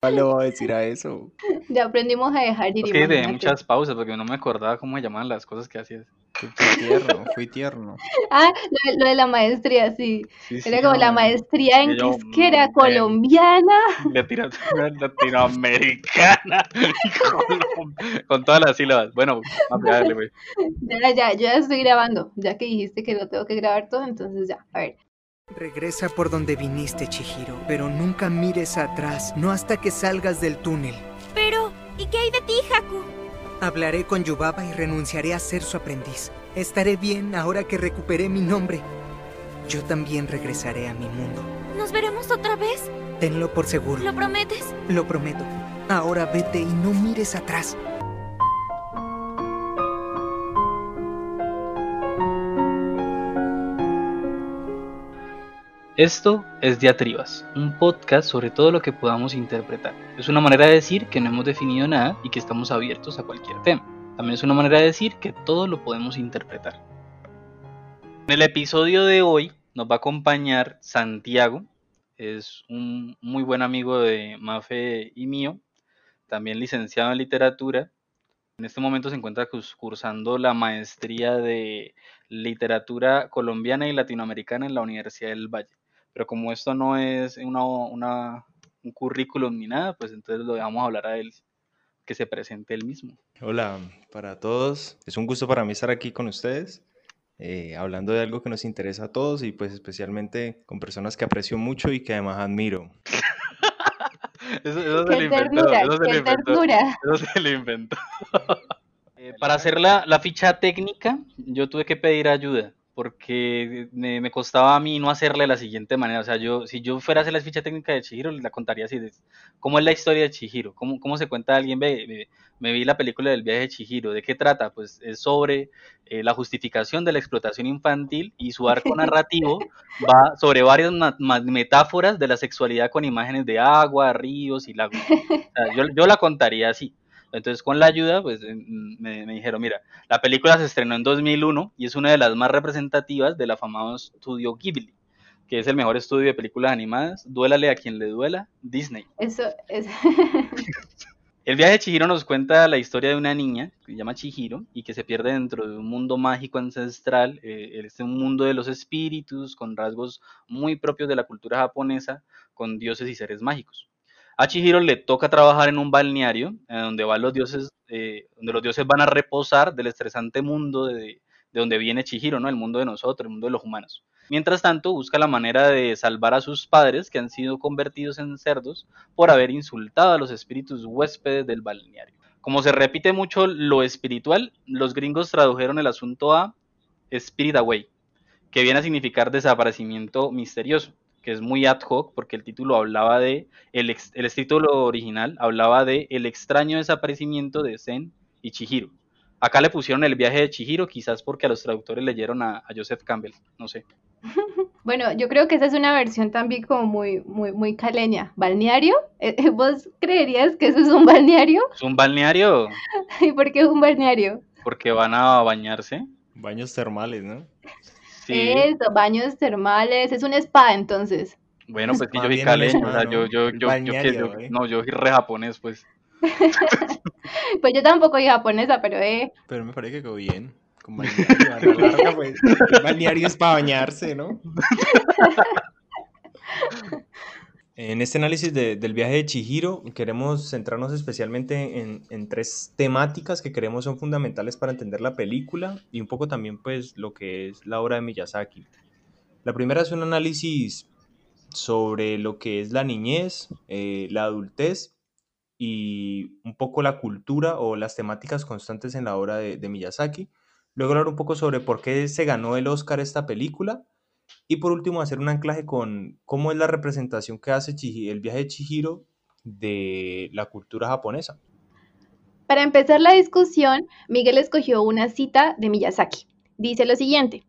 ¿Cuál le voy a decir a eso? Ya aprendimos a dejar ir. Es que de muchas pausas porque no me acordaba cómo se llamaban las cosas que hacías. Fui tierno, fui tierno. Ah, lo, de- lo de la maestría, sí. Sí, sí, Era como la no, maestría en yo, es que era mm, colombiana. Literatura latinoamericana. Colom- Con todas las sílabas. Bueno, vamos a darle, güey. Ya, ya, yo ya estoy grabando. Ya que dijiste que lo tengo que grabar todo, entonces ya. A ver. Regresa por donde viniste, Chihiro, pero nunca mires atrás, no hasta que salgas del túnel. Pero, ¿y qué hay de ti, Haku? Hablaré con Yubaba y renunciaré a ser su aprendiz. Estaré bien ahora que recuperé mi nombre. Yo también regresaré a mi mundo. ¿Nos veremos otra vez? Tenlo por seguro. ¿Lo prometes? Lo prometo. Ahora vete y no mires atrás. Esto es Diatribas, un podcast sobre todo lo que podamos interpretar. Es una manera de decir que no hemos definido nada y que estamos abiertos a cualquier tema. También es una manera de decir que todo lo podemos interpretar. En el episodio de hoy nos va a acompañar Santiago, es un muy buen amigo de Mafe y mío, también licenciado en literatura. En este momento se encuentra curs- cursando la maestría de literatura colombiana y latinoamericana en la Universidad del Valle. Pero como esto no es una, una- un currículum ni nada, pues entonces lo dejamos hablar a él, que se presente él mismo. Hola para todos. Es un gusto para mí estar aquí con ustedes, eh, hablando de algo que nos interesa a todos y pues especialmente con personas que aprecio mucho y que además admiro. Eso, eso se inventó, ternura, eso se lo qué inventó. ternura. Eso se lo inventó. Eh, para hacer la, la ficha técnica, yo tuve que pedir ayuda, porque me, me costaba a mí no hacerla de la siguiente manera. O sea, yo, si yo fuera a hacer la ficha técnica de Chihiro, la contaría así. de- ¿Cómo es la historia de Chihiro? ¿Cómo, cómo se cuenta alguien? Ve, ve, me vi la película del viaje de Chihiro. ¿De qué trata? Pues es sobre eh, la justificación de la explotación infantil y su arco narrativo va sobre varias metáforas de la sexualidad con imágenes de agua, ríos y lagos. O sea, yo, yo la contaría así. Entonces, con la ayuda, pues me, me dijeron, mira, la película se estrenó en 2001 y es una de las más representativas del afamado estudio Ghibli, que es el mejor estudio de películas animadas. Duélale a quien le duela, Disney. Eso es. El viaje de Chihiro nos cuenta la historia de una niña que se llama Chihiro y que se pierde dentro de un mundo mágico ancestral, eh, este un mundo de los espíritus con rasgos muy propios de la cultura japonesa, con dioses y seres mágicos. A Chihiro le toca trabajar en un balneario eh, donde los dioses, eh, donde los dioses van a reposar del estresante mundo de, de donde viene Chihiro, ¿no? El mundo de nosotros, el mundo de los humanos. Mientras tanto, busca la manera de salvar a sus padres que han sido convertidos en cerdos por haber insultado a los espíritus huéspedes del balneario. Como se repite mucho lo espiritual, los gringos tradujeron el asunto a Spirit Away, que viene a significar desaparecimiento misterioso, que es muy ad hoc porque el título hablaba de, el, ex- el título original hablaba de el extraño desaparecimiento de Zen y Chihiro. Acá le pusieron el viaje de Chihiro, quizás porque a los traductores leyeron a, a Joseph Campbell, no sé. Bueno, yo creo que esa es una versión también como muy, muy, muy caleña. ¿Balneario? Eh, eh, ¿Vos creerías que eso es un balneario? Es un balneario ¿Y por qué es un balneario? porque van a bañarse. Baños termales, ¿no? Sí. Eso, baños termales, es un spa entonces. Bueno, pues que yo soy caleño, o sea, yo, yo, yo, yo, ¿eh? no, yo soy re japonés, pues. Pues yo tampoco soy japonesa, pero eh, Pero me parece que quedó bien. Con balneario, a la larga, pues. balneario es para bañarse, ¿no? En este análisis de- del viaje de Chihiro queremos centrarnos especialmente en, en tres temáticas que creemos son fundamentales para entender la película y un poco también pues lo que es la obra de Miyazaki. La primera es un análisis sobre lo que es la niñez, eh, la adultez y un poco la cultura o las temáticas constantes en la obra de, de Miyazaki. Luego hablar un poco sobre por qué se ganó el Oscar esta película. Y por último, hacer un anclaje con cómo es la representación que hace el viaje de Chihiro de la cultura japonesa. Para empezar la discusión, Miguel escogió una cita de Miyazaki. Dice lo siguiente,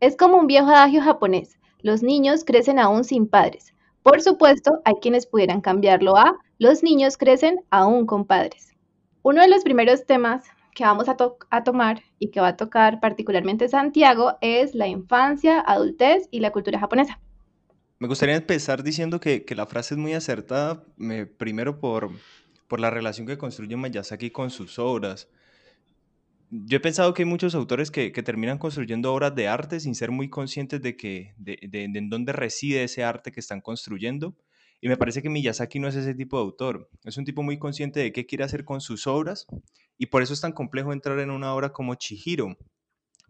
es como un viejo adagio japonés, los niños crecen aún sin padres. Por supuesto, hay quienes pudieran cambiarlo a los niños crecen aún con padres. Uno de los primeros temas que vamos a, to- a tomar y que va a tocar particularmente Santiago es la infancia, adultez y la cultura japonesa. Me gustaría empezar diciendo que, que la frase es muy acertada, me- primero por, por la relación que construye Miyazaki con sus obras. Yo he pensado que hay muchos autores que, que terminan construyendo obras de arte sin ser muy conscientes de, que, de, de- de en dónde reside ese arte que están construyendo. Y me parece que Miyazaki no es ese tipo de autor. Es un tipo muy consciente de qué quiere hacer con sus obras y por eso es tan complejo entrar en una obra como Chihiro,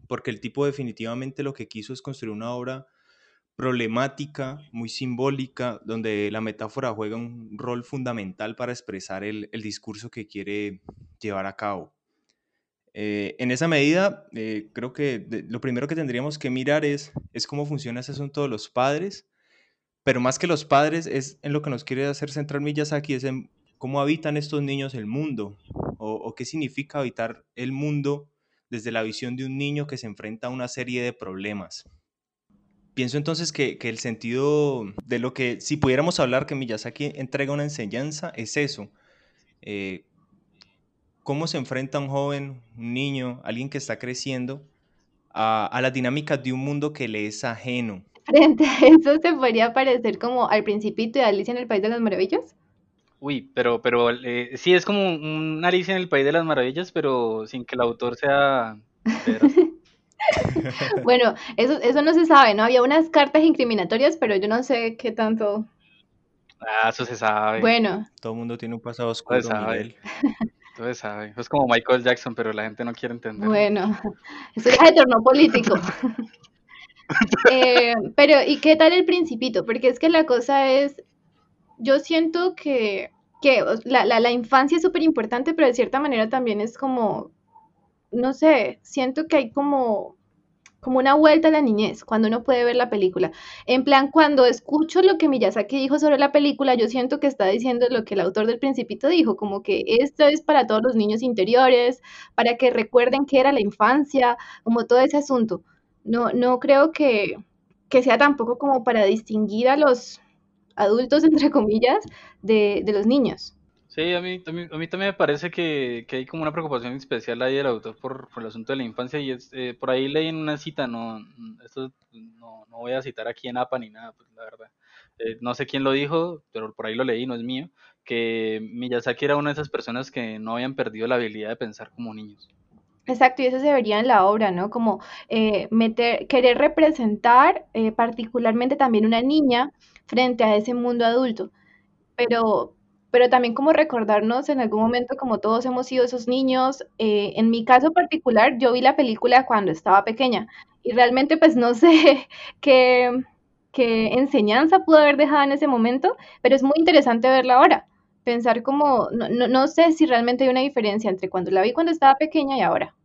porque el tipo definitivamente lo que quiso es construir una obra problemática, muy simbólica, donde la metáfora juega un rol fundamental para expresar el, discurso que quiere llevar a cabo. Eh, en esa medida, eh, creo que lo primero que tendríamos que mirar es, es cómo funciona ese asunto de los padres, pero más que los padres, es en lo que nos quiere hacer centrar Miyazaki, es en cómo habitan estos niños el mundo, o, o qué significa habitar el mundo desde la visión de un niño que se enfrenta a una serie de problemas. Pienso entonces que, el sentido de lo que, si pudiéramos hablar que Miyazaki entrega una enseñanza, es eso. Eh, cómo se enfrenta un joven, un niño, alguien que está creciendo, a, a las dinámicas de un mundo que le es ajeno. Frente a eso se podría parecer como al Principito de Alicia en el País de las Maravillas. Uy, pero, pero eh, sí es como un Alicia en el País de las Maravillas, pero sin que el autor sea... Pedro. Bueno, eso, eso no se sabe, ¿no? Había unas cartas incriminatorias, pero yo no sé qué tanto. Ah, eso se sabe. Bueno, Todo el mundo tiene un pasado oscuro, sabe. Miguel. Eso se sabe. Es como Michael Jackson, pero la gente no quiere entender. bueno, eso ya se tornó político. Eh, pero, ¿y qué tal el Principito? Porque es que la cosa es, yo siento que, que la, la infancia es súper importante, pero de cierta manera también es como, no sé, siento que hay como, como una vuelta a la niñez cuando uno puede ver la película. En plan, cuando escucho lo que Miyazaki dijo sobre la película, yo siento que está diciendo lo que el autor del Principito dijo, como que esto es para todos los niños interiores, para que recuerden que era la infancia, como todo ese asunto. No, no creo que, que sea tampoco como para distinguir a los adultos, entre comillas, de, de los niños. Sí, a mí, a mí, a mí también me parece que, que hay como una preocupación especial ahí del autor por, por el asunto de la infancia y es, eh, por ahí leí en una cita, no, esto no, no voy a citar aquí en APA ni nada, pues la verdad. Eh, no sé quién lo dijo, pero por ahí lo leí, no es mío, que Miyazaki era una de esas personas que no habían perdido la habilidad de pensar como niños. Exacto, y eso se vería en la obra, ¿no? Como eh, meter, querer representar eh, particularmente también una niña frente a ese mundo adulto, pero, pero también como recordarnos en algún momento como todos hemos sido esos niños. eh, en mi caso particular, yo vi la película cuando estaba pequeña y realmente pues no sé qué, qué enseñanza pudo haber dejado en ese momento, pero es muy interesante verla ahora. Pensar como, no, no, no sé si realmente hay una diferencia entre cuando la vi cuando estaba pequeña y ahora.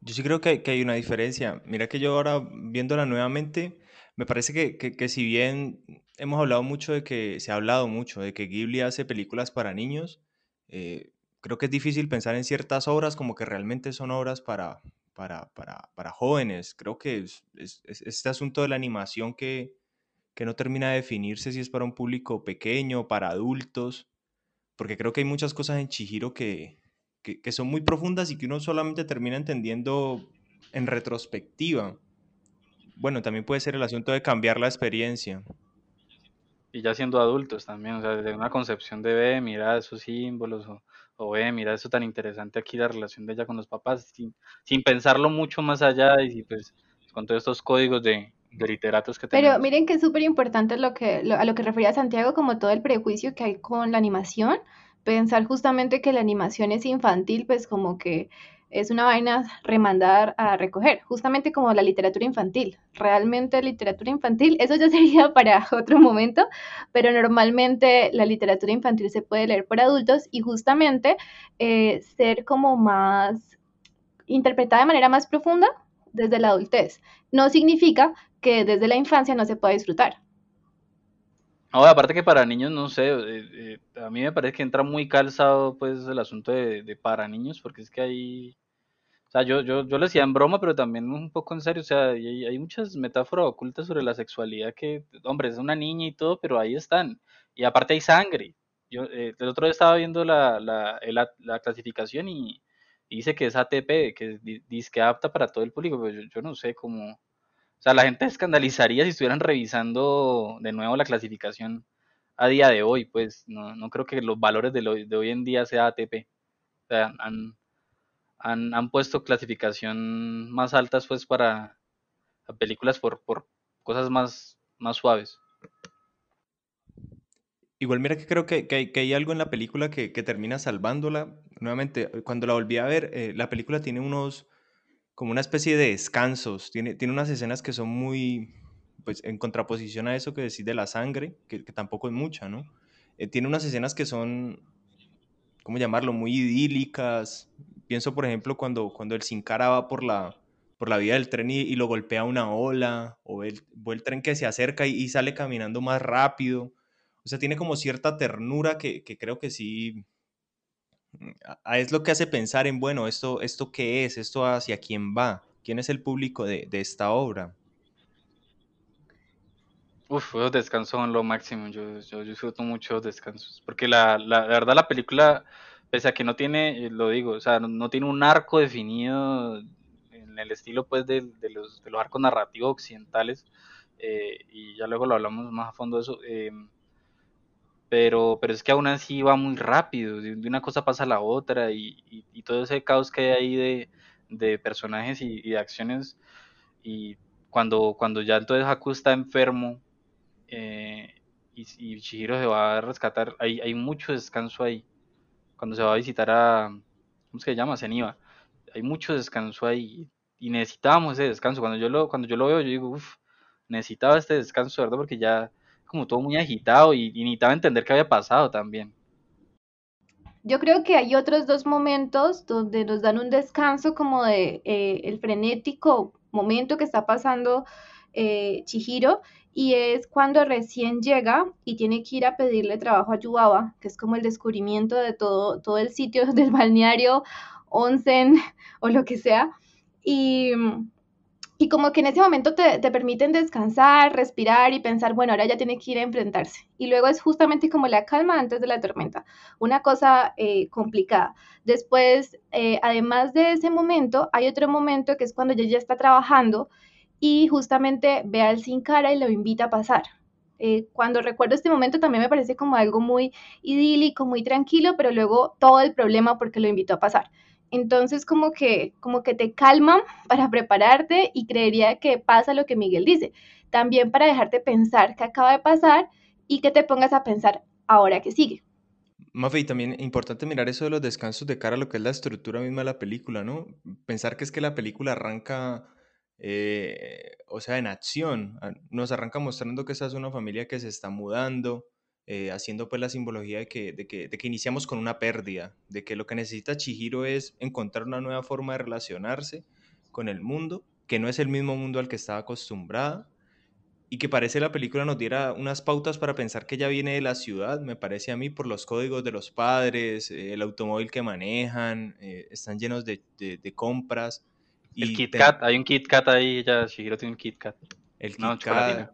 Yo sí creo que, que hay una diferencia. Mira que yo ahora viéndola nuevamente, me parece que, que, si bien hemos hablado mucho de que, se ha hablado mucho de que Ghibli hace películas para niños, eh, creo que es difícil pensar en ciertas obras como que realmente son obras para, para, para, para jóvenes. Creo que es este asunto de la animación que, que no termina de definirse si es para un público pequeño, para adultos, porque creo que hay muchas cosas en Chihiro que, que, que son muy profundas y que uno solamente termina entendiendo en retrospectiva. Bueno, también puede ser el asunto de cambiar la experiencia. Y ya siendo adultos también, o sea, desde una concepción de ve, mira esos símbolos, o, o ve, mira eso tan interesante aquí, la relación de ella con los papás, sin, sin pensarlo mucho más allá y si, pues con todos estos códigos de, de literatos que Pero tenemos. miren que es súper importante lo que, lo- a lo que refería Santiago, como todo el prejuicio que hay con la animación. Pensar justamente que la animación es infantil, pues como que es una vaina remandar a recoger, justamente como la literatura infantil. Realmente literatura infantil, eso ya sería para otro momento, pero normalmente la literatura infantil se puede leer por adultos y justamente eh, ser como más interpretada de manera más profunda desde la adultez. No significa que desde la infancia no se pueda disfrutar. No, aparte que para niños, no sé, eh, eh, a mí me parece que entra muy calzado pues el asunto de, para niños, porque es que hay, sea, yo, yo, yo lo decía en broma, pero también un poco en serio, o sea, hay, hay muchas metáforas ocultas sobre la sexualidad que, hombre, es una niña y todo, pero ahí están. Y aparte hay sangre. Yo eh, el otro día estaba viendo la, la, la clasificación y, dice que es ATP, que di- dice que apta para todo el público, pero yo, yo no sé cómo, o O sea, la gente escandalizaría si estuvieran revisando de nuevo la clasificación a día de hoy, pues no, no creo que los valores de, de hoy en día sea ATP. O sea, han, han, han puesto clasificación más altas pues para películas por, por cosas más, más suaves. Igual mira que creo que, que, que hay, algo en la película que, que, termina salvándola. Nuevamente, cuando la volví a ver, eh, la película tiene unos, como una especie de descansos, tiene, tiene unas escenas que son muy, pues en contraposición a eso que decís de la sangre, que, que tampoco es mucha, ¿no? Eh, tiene unas escenas que son, ¿cómo llamarlo?, muy idílicas. Pienso, por ejemplo, cuando, cuando el Sin Cara va por la, por la vía del tren y, lo golpea una ola, o el, o el tren que se acerca y, sale caminando más rápido. O sea, tiene como cierta ternura que, que creo que sí es lo que hace pensar en, bueno, esto, esto qué es, esto hacia quién va, quién es el público de, de esta obra. Uf, los descansos son lo máximo. Yo, yo, disfruto mucho los descansos. Porque la, la, verdad, la película, pese a que no tiene, lo digo, o sea, no, tiene un arco definido en el estilo, pues, de, los, de los arcos narrativos occidentales. Eh, y ya luego lo hablamos más a fondo de eso. Eh, pero, pero es que aún así va muy rápido. De una cosa pasa a la otra. Y, y, todo ese caos que hay ahí de, de personajes y, de acciones. Y cuando, cuando ya entonces Haku está enfermo eh, y, y, Chihiro se va a rescatar, hay, hay mucho descanso ahí. Cuando se va a visitar a, ¿cómo se llama? Zeniba. Hay mucho descanso ahí y necesitábamos ese descanso. Cuando yo lo, cuando yo lo veo, yo digo, uff, necesitaba este descanso, ¿verdad? Porque ya como todo muy agitado y, y necesitaba entender qué había pasado también. Yo creo que hay otros dos momentos donde nos dan un descanso como de eh, el frenético momento que está pasando eh, Chihiro y es cuando recién llega y tiene que ir a pedirle trabajo a Yubaba, que es como el descubrimiento de todo, todo el sitio del balneario, onsen o lo que sea. Y, y como que en ese momento te, te, permiten descansar, respirar y pensar, bueno, ahora ya tiene que ir a enfrentarse. Y luego es justamente como la calma antes de la tormenta, una cosa eh, complicada. Después, eh, además de ese momento, hay otro momento que es cuando ella ya está trabajando y justamente ve al sin cara y lo invita a pasar. Eh, cuando recuerdo este momento también me parece como algo muy idílico, muy tranquilo, pero luego todo el problema porque lo invitó a pasar. Entonces como que, como que te calman para prepararte y creería que pasa lo que Miguel dice. También para dejarte pensar qué acaba de pasar y que te pongas a pensar ahora que sigue. Mafe, también importante mirar eso de los descansos de cara lo que es la estructura misma de la película, ¿no? Pensar que es que la película arranca eh, o sea, en acción. Nos arranca mostrando que esa es una familia que se está mudando, eh, haciendo pues la simbología de que, de, que, de que iniciamos con una pérdida, de que lo que necesita Chihiro es encontrar una nueva forma de relacionarse con el mundo, que no es el mismo mundo al que estaba acostumbrada, y que parece la película nos diera unas pautas para pensar que ella viene de la ciudad, me parece a mí, por los códigos de los padres, eh, el automóvil que manejan, eh, están llenos de compras, el Kit Kat, hay un Kit Kat ahí, ya Shihiro tiene un Kit Kat. El Kit no, Kat.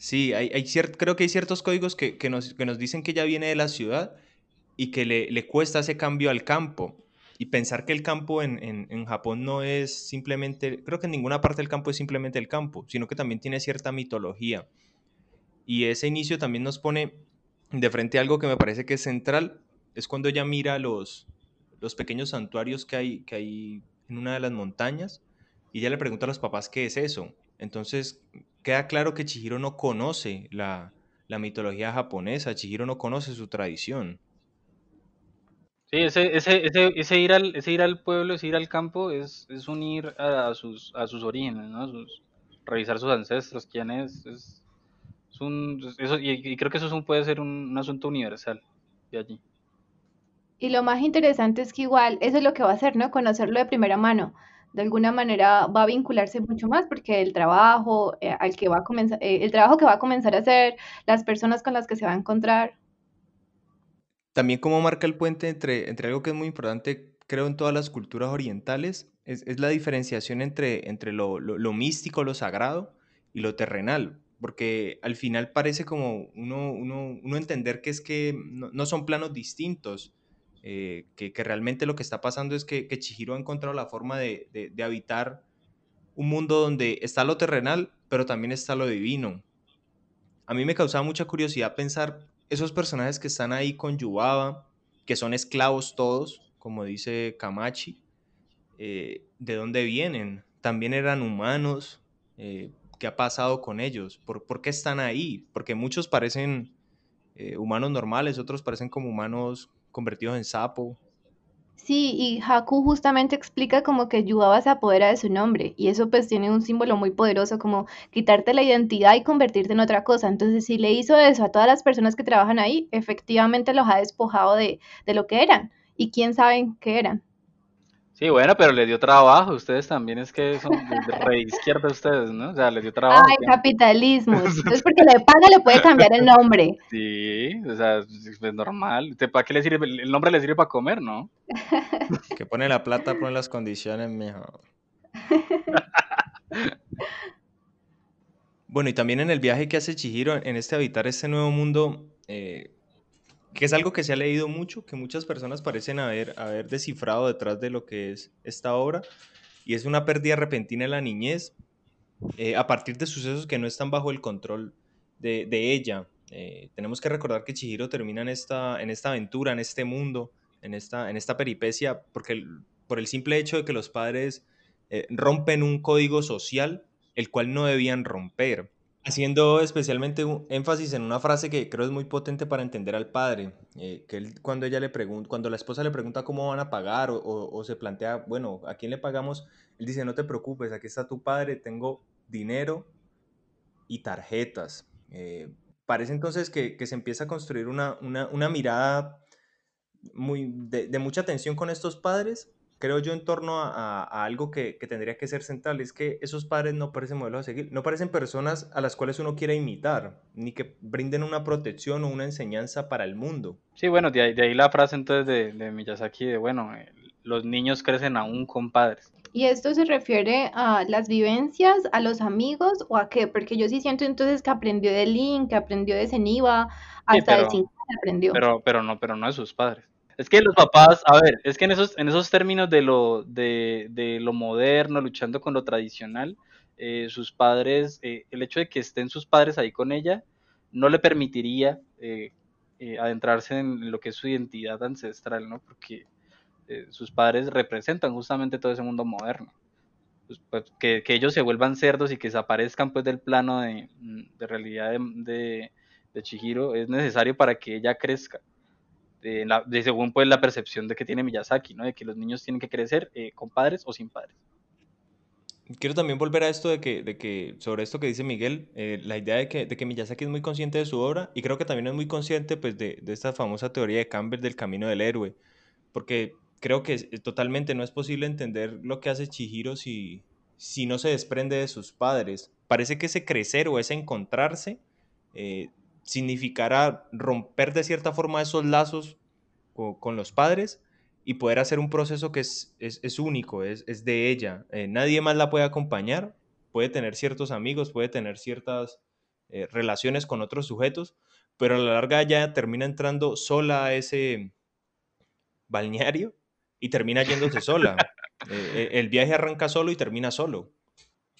Sí, hay, hay ciert, creo que hay ciertos códigos que, que, nos, que nos dicen que ella viene de la ciudad y que le, le cuesta ese cambio al campo. Y pensar que el campo en, en, en, Japón no es simplemente, creo que en ninguna parte del campo es simplemente el campo, sino que también tiene cierta mitología. Y ese inicio también nos pone de frente a algo que me parece que es central, es cuando ella mira los, los pequeños santuarios que hay, que hay en una de las montañas y ella le pregunta a los papás qué es eso. Entonces queda claro que Chihiro no conoce la, la mitología japonesa, Chihiro no conoce su tradición. Sí, ese, ese, ese, ir, al, ese ir al pueblo, ese ir al campo es, es unir a, a, sus, a sus orígenes, ¿no? Sus, revisar sus ancestros, quién es. es, un, eso, y, creo que eso puede ser un asunto universal de allí. Y lo más interesante es que igual eso es lo que va a hacer, ¿no? Conocerlo de primera mano. De alguna manera va a vincularse mucho más porque el trabajo eh, al que va a comenzar, eh, el trabajo que va a comenzar a hacer, las personas con las que se va a encontrar. También como marca el puente entre, entre algo que es muy importante, creo, en todas las culturas orientales, es, la diferenciación entre, entre lo, lo, místico, lo sagrado y lo terrenal porque al final parece como uno, uno, entender que es que no son planos distintos, eh, que, realmente lo que está pasando es que, Chihiro ha encontrado la forma de, habitar un mundo donde está lo terrenal, pero también está lo divino. A mí me causaba mucha curiosidad pensar esos personajes que están ahí con Yubaba, que son esclavos todos, como dice Camachi, eh, ¿de dónde vienen? También eran humanos. Eh, ¿Qué ha pasado con ellos? ¿Por, ¿Por, qué están ahí? Porque muchos parecen eh, humanos normales, otros parecen como humanos convertidos en sapo. Sí, y Haku justamente explica como que Yubaba se apodera de su nombre y eso pues tiene un símbolo muy poderoso como quitarte la identidad y convertirte en otra cosa. Entonces, si le hizo eso a todas las personas que trabajan ahí, efectivamente los ha despojado de, de lo que eran y quién sabe qué eran. Sí, bueno, pero le dio trabajo. Ustedes también es que son de re izquierda ustedes, ¿no? O sea, le dio trabajo. Ay, capitalismo. Entonces, porque le paga, le puede cambiar el nombre. Sí, o sea, es normal. ¿Para qué le sirve? El nombre le sirve para comer, ¿no? Que pone la plata, pone las condiciones mejor. Bueno, y también en el viaje que hace Chihiro en este habitar este nuevo mundo, eh, que es algo que se ha leído mucho, que muchas personas parecen haber, haber descifrado detrás de lo que es esta obra, y es una pérdida repentina en la niñez eh, a partir de sucesos que no están bajo el control de, de ella. Eh, tenemos que recordar que Chihiro termina en esta, en esta aventura, en este mundo, en esta, en esta peripecia, porque por el simple hecho de que los padres eh, rompen un código social, el cual no debían romper haciendo especialmente un énfasis en una frase que creo es muy potente para entender al padre, eh, que él, cuando ella le pregunta, cuando la esposa le pregunta cómo van a pagar o, se plantea, bueno, ¿a quién le pagamos? Él dice, no te preocupes, aquí está tu padre, tengo dinero y tarjetas. Eh, parece entonces que, que, se empieza a construir una, una, una mirada muy, de, de mucha tensión con estos padres creo yo, en torno a, a algo que, que, tendría que ser central, es que esos padres no parecen modelos a seguir, no parecen personas a las cuales uno quiere imitar, ni que brinden una protección o una enseñanza para el mundo. Sí, bueno, de ahí, de ahí la frase entonces de, de Miyazaki de, bueno, eh, los niños crecen aún con padres. ¿Y esto se refiere a las vivencias, a los amigos o a qué? Porque yo sí siento entonces que aprendió de Link, que aprendió de Zeniba, hasta sí, pero, de Sin aprendió. Pero, pero, no, pero no de sus padres. Es que los papás, a ver, es que en esos, en esos términos de lo, de, lo moderno, luchando con lo tradicional, eh, sus padres, eh, el hecho de que estén sus padres ahí con ella, no le permitiría eh, adentrarse en lo que es su identidad ancestral, ¿no? Porque sus padres representan justamente todo ese mundo moderno. Pues, pues, que, ellos se vuelvan cerdos y que desaparezcan pues del plano de, de realidad de, de Chihiro es necesario para que ella crezca de, la, de, según pues la percepción de que tiene Miyazaki, ¿no? De que los niños tienen que crecer eh, con padres o sin padres. Quiero también volver a esto de que, de que sobre esto que dice Miguel, eh, la idea de que, de que Miyazaki es muy consciente de su obra y creo que también es muy consciente pues, de, de esta famosa teoría de Campbell del camino del héroe, porque creo que totalmente no es posible entender lo que hace Chihiro si, si no se desprende de sus padres. Parece que ese crecer o ese encontrarse eh, significará romper de cierta forma esos lazos con, con los padres y poder hacer un proceso que es, es, es único, es, es, de ella. Eh, nadie más la puede acompañar, puede tener ciertos amigos, puede tener ciertas eh, relaciones con otros sujetos, pero a la larga ya termina entrando sola a ese balneario y termina yéndose sola. Eh, el viaje arranca solo y termina solo.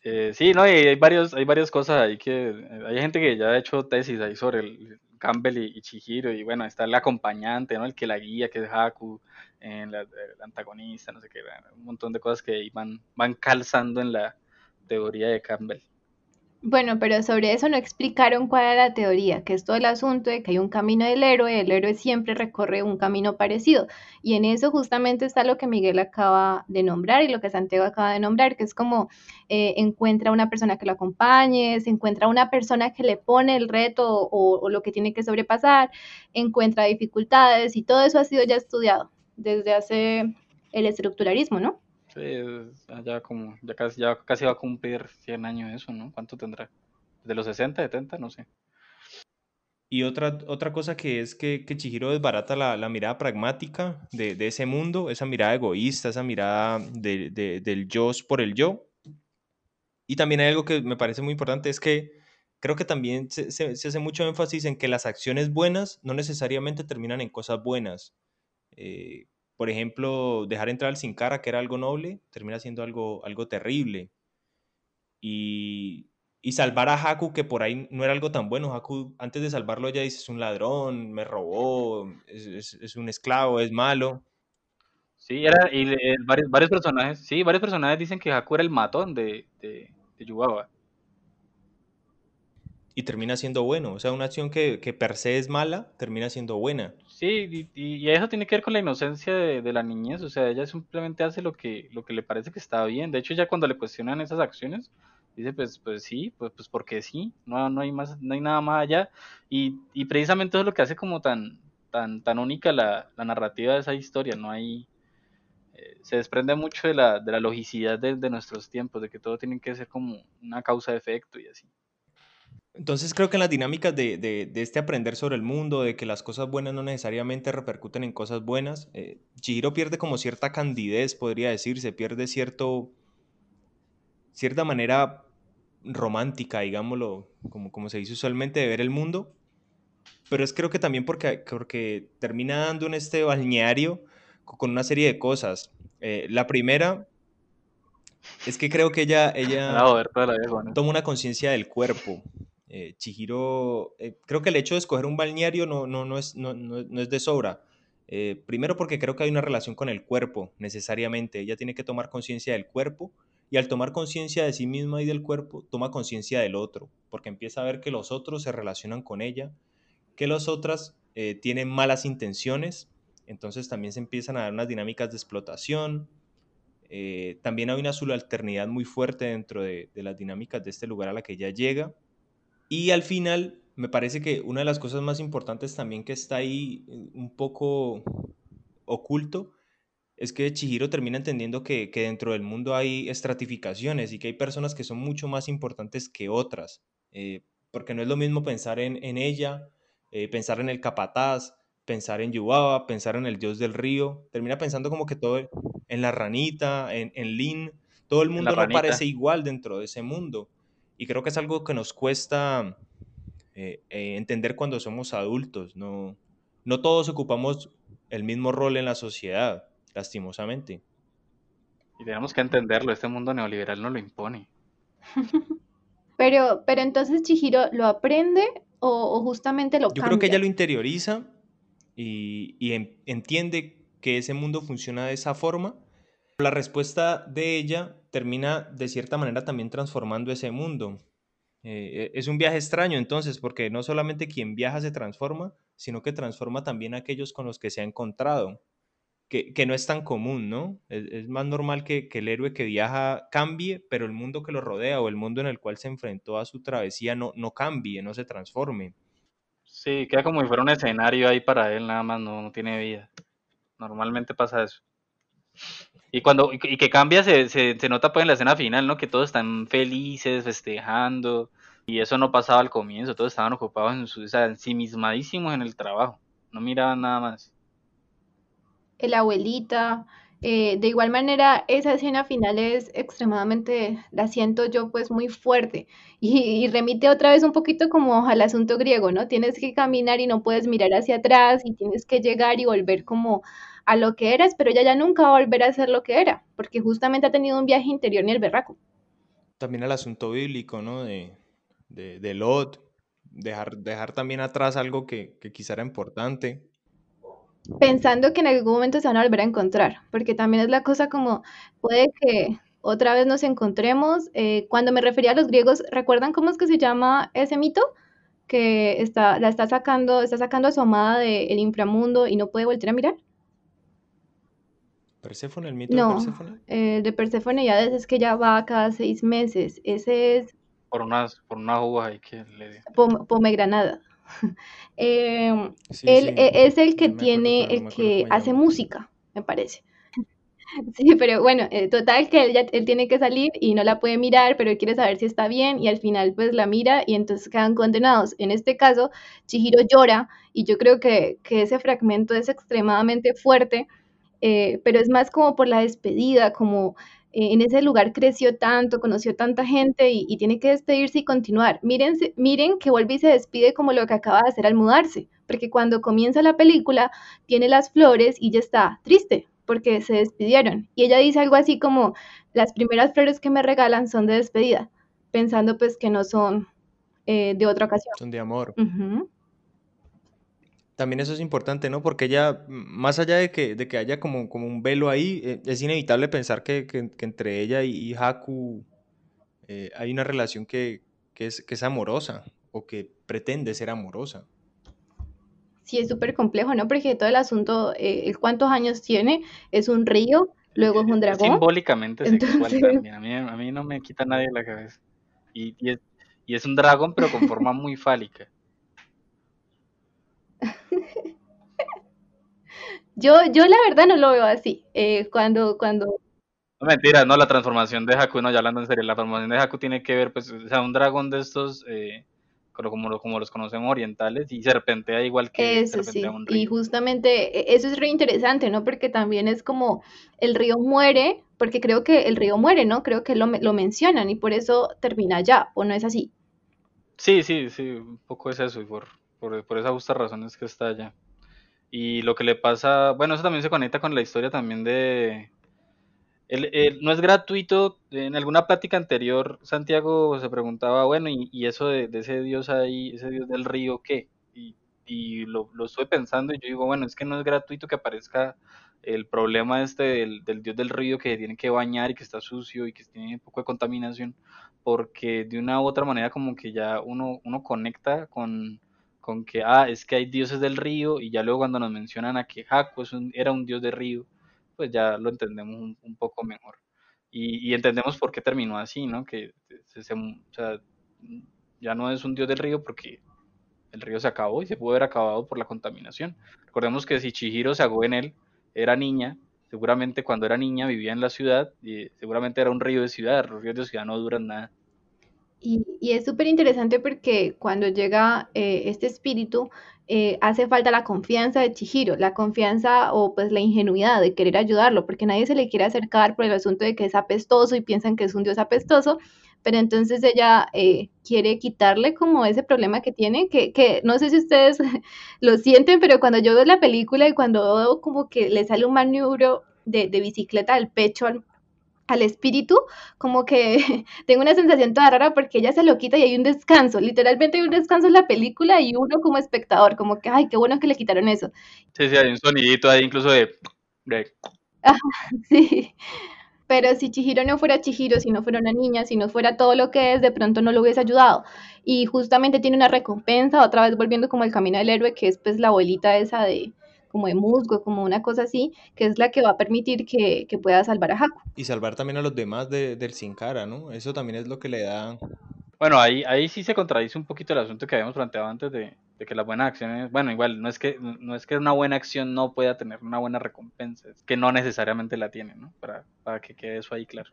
Eh, sí, no, y hay varios, hay varias cosas ahí que hay gente que ya ha hecho tesis ahí sobre el Campbell y, y Chihiro y bueno, está el acompañante, ¿no? El que la guía, que es Haku, eh, la, el antagonista, no sé qué, un montón de cosas que van, van calzando en la teoría de Campbell. Bueno, pero sobre eso no explicaron cuál era la teoría, que es todo el asunto de que hay un camino del héroe, el héroe siempre recorre un camino parecido. Y en eso justamente está lo que Miguel acaba de nombrar y lo que Santiago acaba de nombrar, que es como eh, encuentra una persona que lo acompañe, se encuentra una persona que le pone el reto o, o lo que tiene que sobrepasar, encuentra dificultades y todo eso ha sido ya estudiado desde hace el estructuralismo, ¿no? Sí, ya como, ya casi, ya casi va a cumplir 100 años eso, ¿no? ¿Cuánto tendrá? ¿De los 60, 70? No sé. Y otra, otra cosa que es que, que Chihiro desbarata la, la mirada pragmática de, de, ese mundo, esa mirada egoísta, esa mirada de, de, del yo por el yo. Y también hay algo que me parece muy importante, es que creo que también se, se, se hace mucho énfasis en que las acciones buenas no necesariamente terminan en cosas buenas. Eh, por ejemplo, dejar entrar al sin cara, que era algo noble, termina siendo algo, algo terrible. y, y salvar a Haku, que por ahí no era algo tan bueno. Haku, antes de salvarlo, ella dice, es un ladrón, me robó, es, un esclavo, es malo. Sí, era, y varios, varios personajes, sí, varios personajes dicen que Haku era el matón de, de, y termina siendo bueno. O sea, una acción que, que per se es mala, termina siendo buena. Sí, y, eso tiene que ver con la inocencia de, la niñez. O sea, ella simplemente hace lo que, lo que le parece que está bien. De hecho, ya cuando le cuestionan esas acciones, dice, pues, pues sí, pues, pues porque sí, no, no, hay más, no hay nada más allá. Y, y precisamente eso es lo que hace como tan, tan, tan única la, la narrativa de esa historia. No hay, eh, se desprende mucho de la, de la logicidad de, de, nuestros tiempos, de que todo tiene que ser como una causa-efecto y así. Entonces creo que en las dinámicas de, de, este aprender sobre el mundo, de que las cosas buenas no necesariamente repercuten en cosas buenas, eh, Chihiro pierde como cierta candidez, podría decirse, pierde cierto, cierta manera romántica, digámoslo, como, como se dice usualmente, de ver el mundo. Pero es creo que también porque, porque termina dando en este balneario con una serie de cosas. Eh, la primera es que creo que ella, ella toma una conciencia del cuerpo. Eh, Chihiro, eh, creo que el hecho de escoger un balneario no, no, no, es, no, no es de sobra. Eh, primero porque creo que hay una relación con el cuerpo, necesariamente. Ella tiene que tomar conciencia del cuerpo y al tomar conciencia de sí misma y del cuerpo, toma conciencia del otro, porque empieza a ver que los otros se relacionan con ella, que los otras tienen malas intenciones, entonces también se empiezan a dar unas dinámicas de explotación. También hay una subalternidad muy fuerte dentro de, de las dinámicas de este lugar a la que ella llega. Y al final, me parece que una de las cosas más importantes también que está ahí eh, un poco oculto es que Chihiro termina entendiendo que, dentro del mundo hay estratificaciones y que hay personas que son mucho más importantes que otras, eh, porque no es lo mismo pensar en, ella, eh, pensar en el capataz, pensar en Yubaba, pensar en el dios del río, termina pensando como que todo en la ranita, en, en Lin, todo el mundo no parece igual dentro de ese mundo. Y creo que es algo que nos cuesta eh, eh, entender cuando somos adultos. No, no todos ocupamos el mismo rol en la sociedad, lastimosamente. Y tenemos que entenderlo, este mundo neoliberal no lo impone. pero, pero entonces Chihiro lo aprende o, justamente lo Yo creo que ella lo interioriza y, y entiende que ese mundo funciona de esa forma. La respuesta de ella termina de cierta manera también transformando ese mundo. Eh, es un viaje extraño entonces, porque no solamente quien viaja se transforma, sino que transforma también a aquellos con los que se ha encontrado, que, no es tan común, ¿no? Es, más normal que, el héroe que viaja cambie, pero el mundo que lo rodea o el mundo en el cual se enfrentó a su travesía no, no cambie, no se transforme. Sí, queda como si fuera un escenario ahí para él, nada más, no tiene vida. Normalmente pasa eso. Y cuando y que cambia se, se, nota pues en la escena final, ¿no? Que todos están felices, festejando. Y eso no pasaba al comienzo, todos estaban ocupados en su, o sea, ensimismadísimos en el trabajo. No miraban nada más. El abuelita, eh, de igual manera, esa escena final es extremadamente, la siento yo pues muy fuerte y, remite otra vez un poquito como al asunto griego, ¿no? Tienes que caminar y no puedes mirar hacia atrás y tienes que llegar y volver como a lo que eras, pero ella ya nunca va a volver a ser lo que era, porque justamente ha tenido un viaje interior en el berraco. También el asunto bíblico, ¿no? De, de, Lot, dejar, dejar también atrás algo que, que quizá era importante. Pensando que en algún momento se van a volver a encontrar, porque también es la cosa como, puede que otra vez nos encontremos. Eh, cuando me refería a los griegos, ¿recuerdan cómo es que se llama ese mito? Que está, la está sacando, está sacando a su amada del inframundo y no puede volver a mirar. ¿Perséfone, el mito de Perséfone? Eh, de Perséfone ya es que ya va cada seis meses. Ese es... Por unas, por unas uvas ahí que le... pomegranada. Em, él e, es el que tiene, el que hace música, me parece. Sí, pero bueno, eh, total que él, ya, él tiene que salir y no la puede mirar, pero él quiere saber si está bien y al final pues la mira y entonces quedan condenados. En este caso, Chihiro llora y yo creo que, que ese fragmento es extremadamente fuerte eh, pero es más como por la despedida, como eh, en ese lugar creció tanto, conoció tanta gente y, tiene que despedirse y continuar. Miren, miren que vuelve y se despide como lo que acaba de hacer al mudarse, porque cuando comienza la película tiene las flores y ya está triste porque se despidieron. Y ella dice algo así como, las primeras flores que me regalan son de despedida. pensando pues que no son eh, de otra ocasión. Son de amor. También eso es importante, ¿no? Porque ella, más allá de que, de que haya como, como un velo ahí, eh, es inevitable pensar que, que- que entre ella y, y Haku eh, hay una relación que, que es, que es amorosa o que pretende ser amorosa. Sí, es súper complejo, ¿no? Porque todo el asunto, eh, el cuántos años tiene, es un río, luego es un dragón. simbólicamente sexual Entonces- también. A mí, a mí no me quita nadie de la cabeza. Y, y es, y es un dragón, pero con forma muy fálica. Yo, yo la verdad no lo veo así. Eh, cuando, cuando, No mentira, no, la transformación de Haku, no, ya hablando en serio, la transformación de Haku tiene que ver, pues, o sea, un dragón de estos, eh, como, como, lo- como los conocemos orientales, y serpentea igual que eso sí, serpentea un y río. justamente e- eso es re interesante, ¿no? Porque también es como el río muere, porque creo que el río muere, ¿no? Creo que lo, lo mencionan y por eso termina allá, ¿o no es así? Sí, sí, sí, un poco es eso, y por, por, por esa justa razón es que está allá. Y lo que le pasa, bueno, eso también se conecta con la historia también de... el- el- no es gratuito, en alguna plática anterior Santiago se preguntaba, bueno, y, y eso de, de ese dios ahí, ese dios del río, ¿qué? Y, y lo, lo estuve pensando y yo digo, bueno, es que no es gratuito que aparezca el problema este del, del dios del río que tiene que bañar y que está sucio y que tiene un poco de contaminación, porque de una u otra manera como que ya uno, uno conecta con, con que, ah, es que hay dioses del río y ya luego cuando nos mencionan a que un- era un dios del río, pues ya lo entendemos un, poco mejor. Y, entendemos por qué terminó así, ¿no? Que se- ya no es un dios del río porque el río se acabó y se pudo haber acabado por la contaminación. Recordemos que si Chihiro se ahogó en él, era niña, seguramente cuando era niña vivía en la ciudad y seguramente era un río de ciudad, los ríos de ciudad no duran nada. Y, y es súper interesante porque cuando llega eh, este espíritu, eh, hace falta la confianza de Chihiro, la confianza o pues la ingenuidad de querer ayudarlo, porque nadie se le quiere acercar por el asunto de que es apestoso y piensan que es un dios apestoso, pero entonces ella eh, quiere quitarle como ese problema que tiene, que, que no sé si ustedes lo sienten, pero cuando yo veo la película y cuando veo como que le sale un maniobro de, de bicicleta al pecho al, al espíritu, como que tengo una sensación toda rara porque ella se lo quita y hay un descanso, literalmente hay un descanso en la película y uno como espectador, como que, ay, qué bueno que le quitaron eso. Sí, sí, hay un sonidito ahí incluso de... de- Sí, pero si Chihiro no fuera Chihiro, si no fuera una niña, si no fuera todo lo que es, de pronto no lo hubiese ayudado. Y justamente tiene una recompensa, otra vez volviendo como el camino del héroe, que es pues la abuelita esa de como de musgo, como una cosa así, que es la que va a permitir que, que pueda salvar a Haku. Y salvar también a los demás de- del Sin Cara, ¿no? Eso también es lo que le da... Bueno, ahí, ahí sí se contradice un poquito el asunto que habíamos planteado antes de, de que las buenas acciones, bueno, igual, no es que no es que una buena acción no pueda tener una buena recompensa, es que no necesariamente la tiene, ¿no? Para, para que quede eso ahí claro.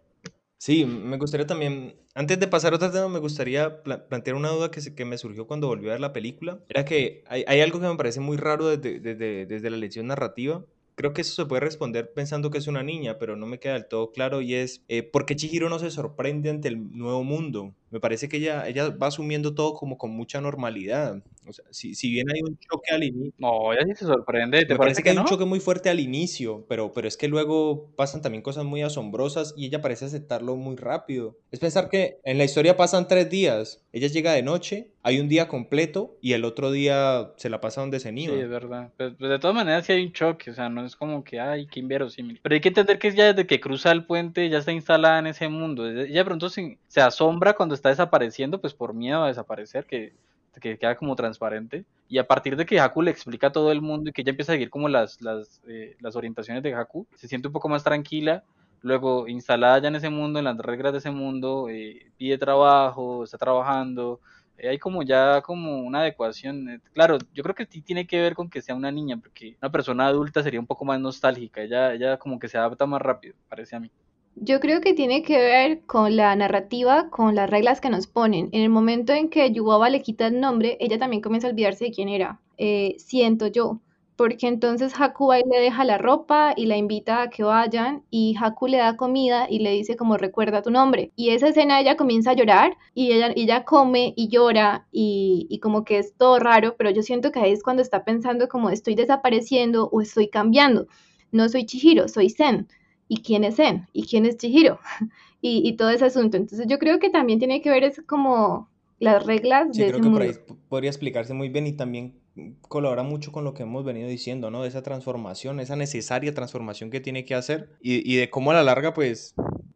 Sí, me gustaría también, antes de pasar a otro tema, me gustaría pla- plantear una duda que, se- que me surgió cuando volví a ver la película. Era que hay, hay algo que me parece muy raro desde, desde, desde la lección narrativa. Creo que eso se puede responder pensando que es una niña, pero no me queda del todo claro y es eh, ¿por qué Chihiro no se sorprende ante el nuevo mundo? Me parece que ella, ella va asumiendo todo como con mucha normalidad. O sea, si, si bien hay un choque al inicio, No, ella sí se sorprende, ¿te me parece parece que que hay un choque muy fuerte al inicio, pero, pero es que luego pasan también cosas muy asombrosas y ella parece aceptarlo muy rápido. Es pensar que en la historia pasan tres días. Ella llega de noche, hay un día completo y el otro día se la pasa donde se Sí, niva. es verdad. Pues, pues, de todas maneras sí hay un choque, o sea, no es como que, ay, qué inverosímil. Pero hay que entender que ya desde que cruza el puente ya está instalada en ese mundo. Ella de pronto se, se asombra cuando está desapareciendo, pues por miedo a desaparecer, que, que queda como transparente. Y a partir de que Haku le explica a todo el mundo y que ella empieza a seguir como las, las, eh, las orientaciones de Haku, se siente un poco más tranquila. Luego, instalada ya en ese mundo, en las reglas de ese mundo, eh, pide trabajo, está trabajando, eh, hay como ya como una adecuación. Claro, yo creo que sí tiene que ver con que sea una niña, porque una persona adulta sería un poco más nostálgica, ella, ella como que se adapta más rápido, parece a mí. Yo creo que tiene que ver con la narrativa, con las reglas que nos ponen. En el momento en que Yubaba le quita el nombre, ella también comienza a olvidarse de quién era. Eh, siento yo. Porque entonces Haku y le deja la ropa y la invita a que vayan y Haku le da comida y le dice como recuerda tu nombre. Y esa escena ella comienza a llorar y ella, ella come y llora y, y como que es todo raro, pero yo siento que ahí es cuando está pensando como estoy desapareciendo o estoy cambiando. No soy Chihiro, soy Zen. ¿Y quién es Zen? ¿Y quién es Chihiro? y, todo ese asunto. Entonces yo creo que también tiene que ver es como las reglas sí, creo que por ahí podría explicarse muy bien y también colabora mucho con lo que hemos venido diciendo, ¿no? De esa transformación, esa necesaria transformación que tiene que hacer y, y de cómo a la larga, pues,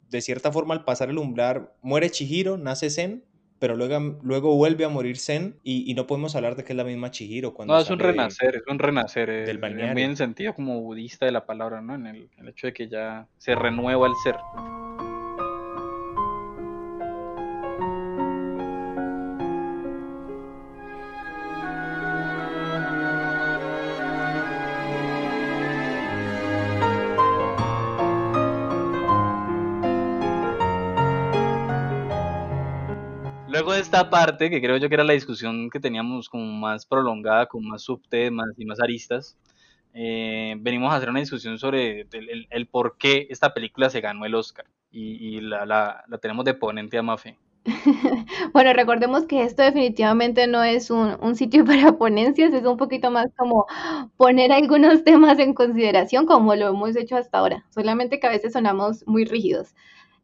de cierta forma, al pasar el umbral, muere Chihiro, nace Zen, pero luego, luego vuelve a morir Zen y, no podemos hablar de que es la misma Chihiro. Cuando no, es un renacer, es un renacer. Eh, del balneario. En sentido como budista de la palabra, ¿no? En el, el hecho de que ya se renueva el ser. Esta parte, que creo yo que era la discusión que teníamos como más prolongada, con más subtemas y más aristas, eh, venimos a hacer una discusión sobre el, por qué esta película se ganó el Oscar. Y, la, la, tenemos de ponente a Mafe. bueno, recordemos que esto definitivamente no es un, un, sitio para ponencias, es un poquito más como poner algunos temas en consideración como lo hemos hecho hasta ahora, solamente que a veces sonamos muy rígidos.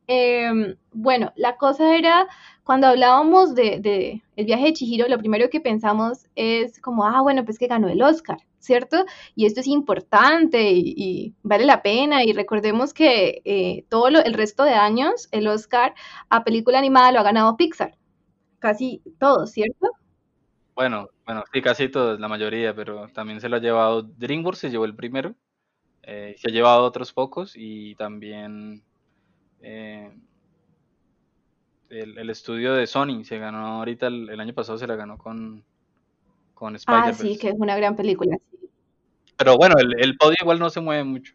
Em, bueno, la cosa era, cuando hablábamos de, el viaje de Chihiro, lo primero que pensamos es como, ah, bueno, pues que ganó el Oscar, ¿cierto? Y esto es importante y, vale la pena. Y recordemos que eh, todo el resto de años, el Oscar a película animada lo ha ganado Pixar. Casi todos, ¿cierto? Bueno, bueno, sí, casi todos, la mayoría, pero también se lo ha llevado DreamWorks, se llevó el primero, eh, se ha llevado otros pocos y también eh, el, estudio de Sony se ganó ahorita, el, año pasado se la ganó con, con Spider-Man. Ah, sí, que es una gran película. Pero bueno, el, podio igual no se mueve mucho.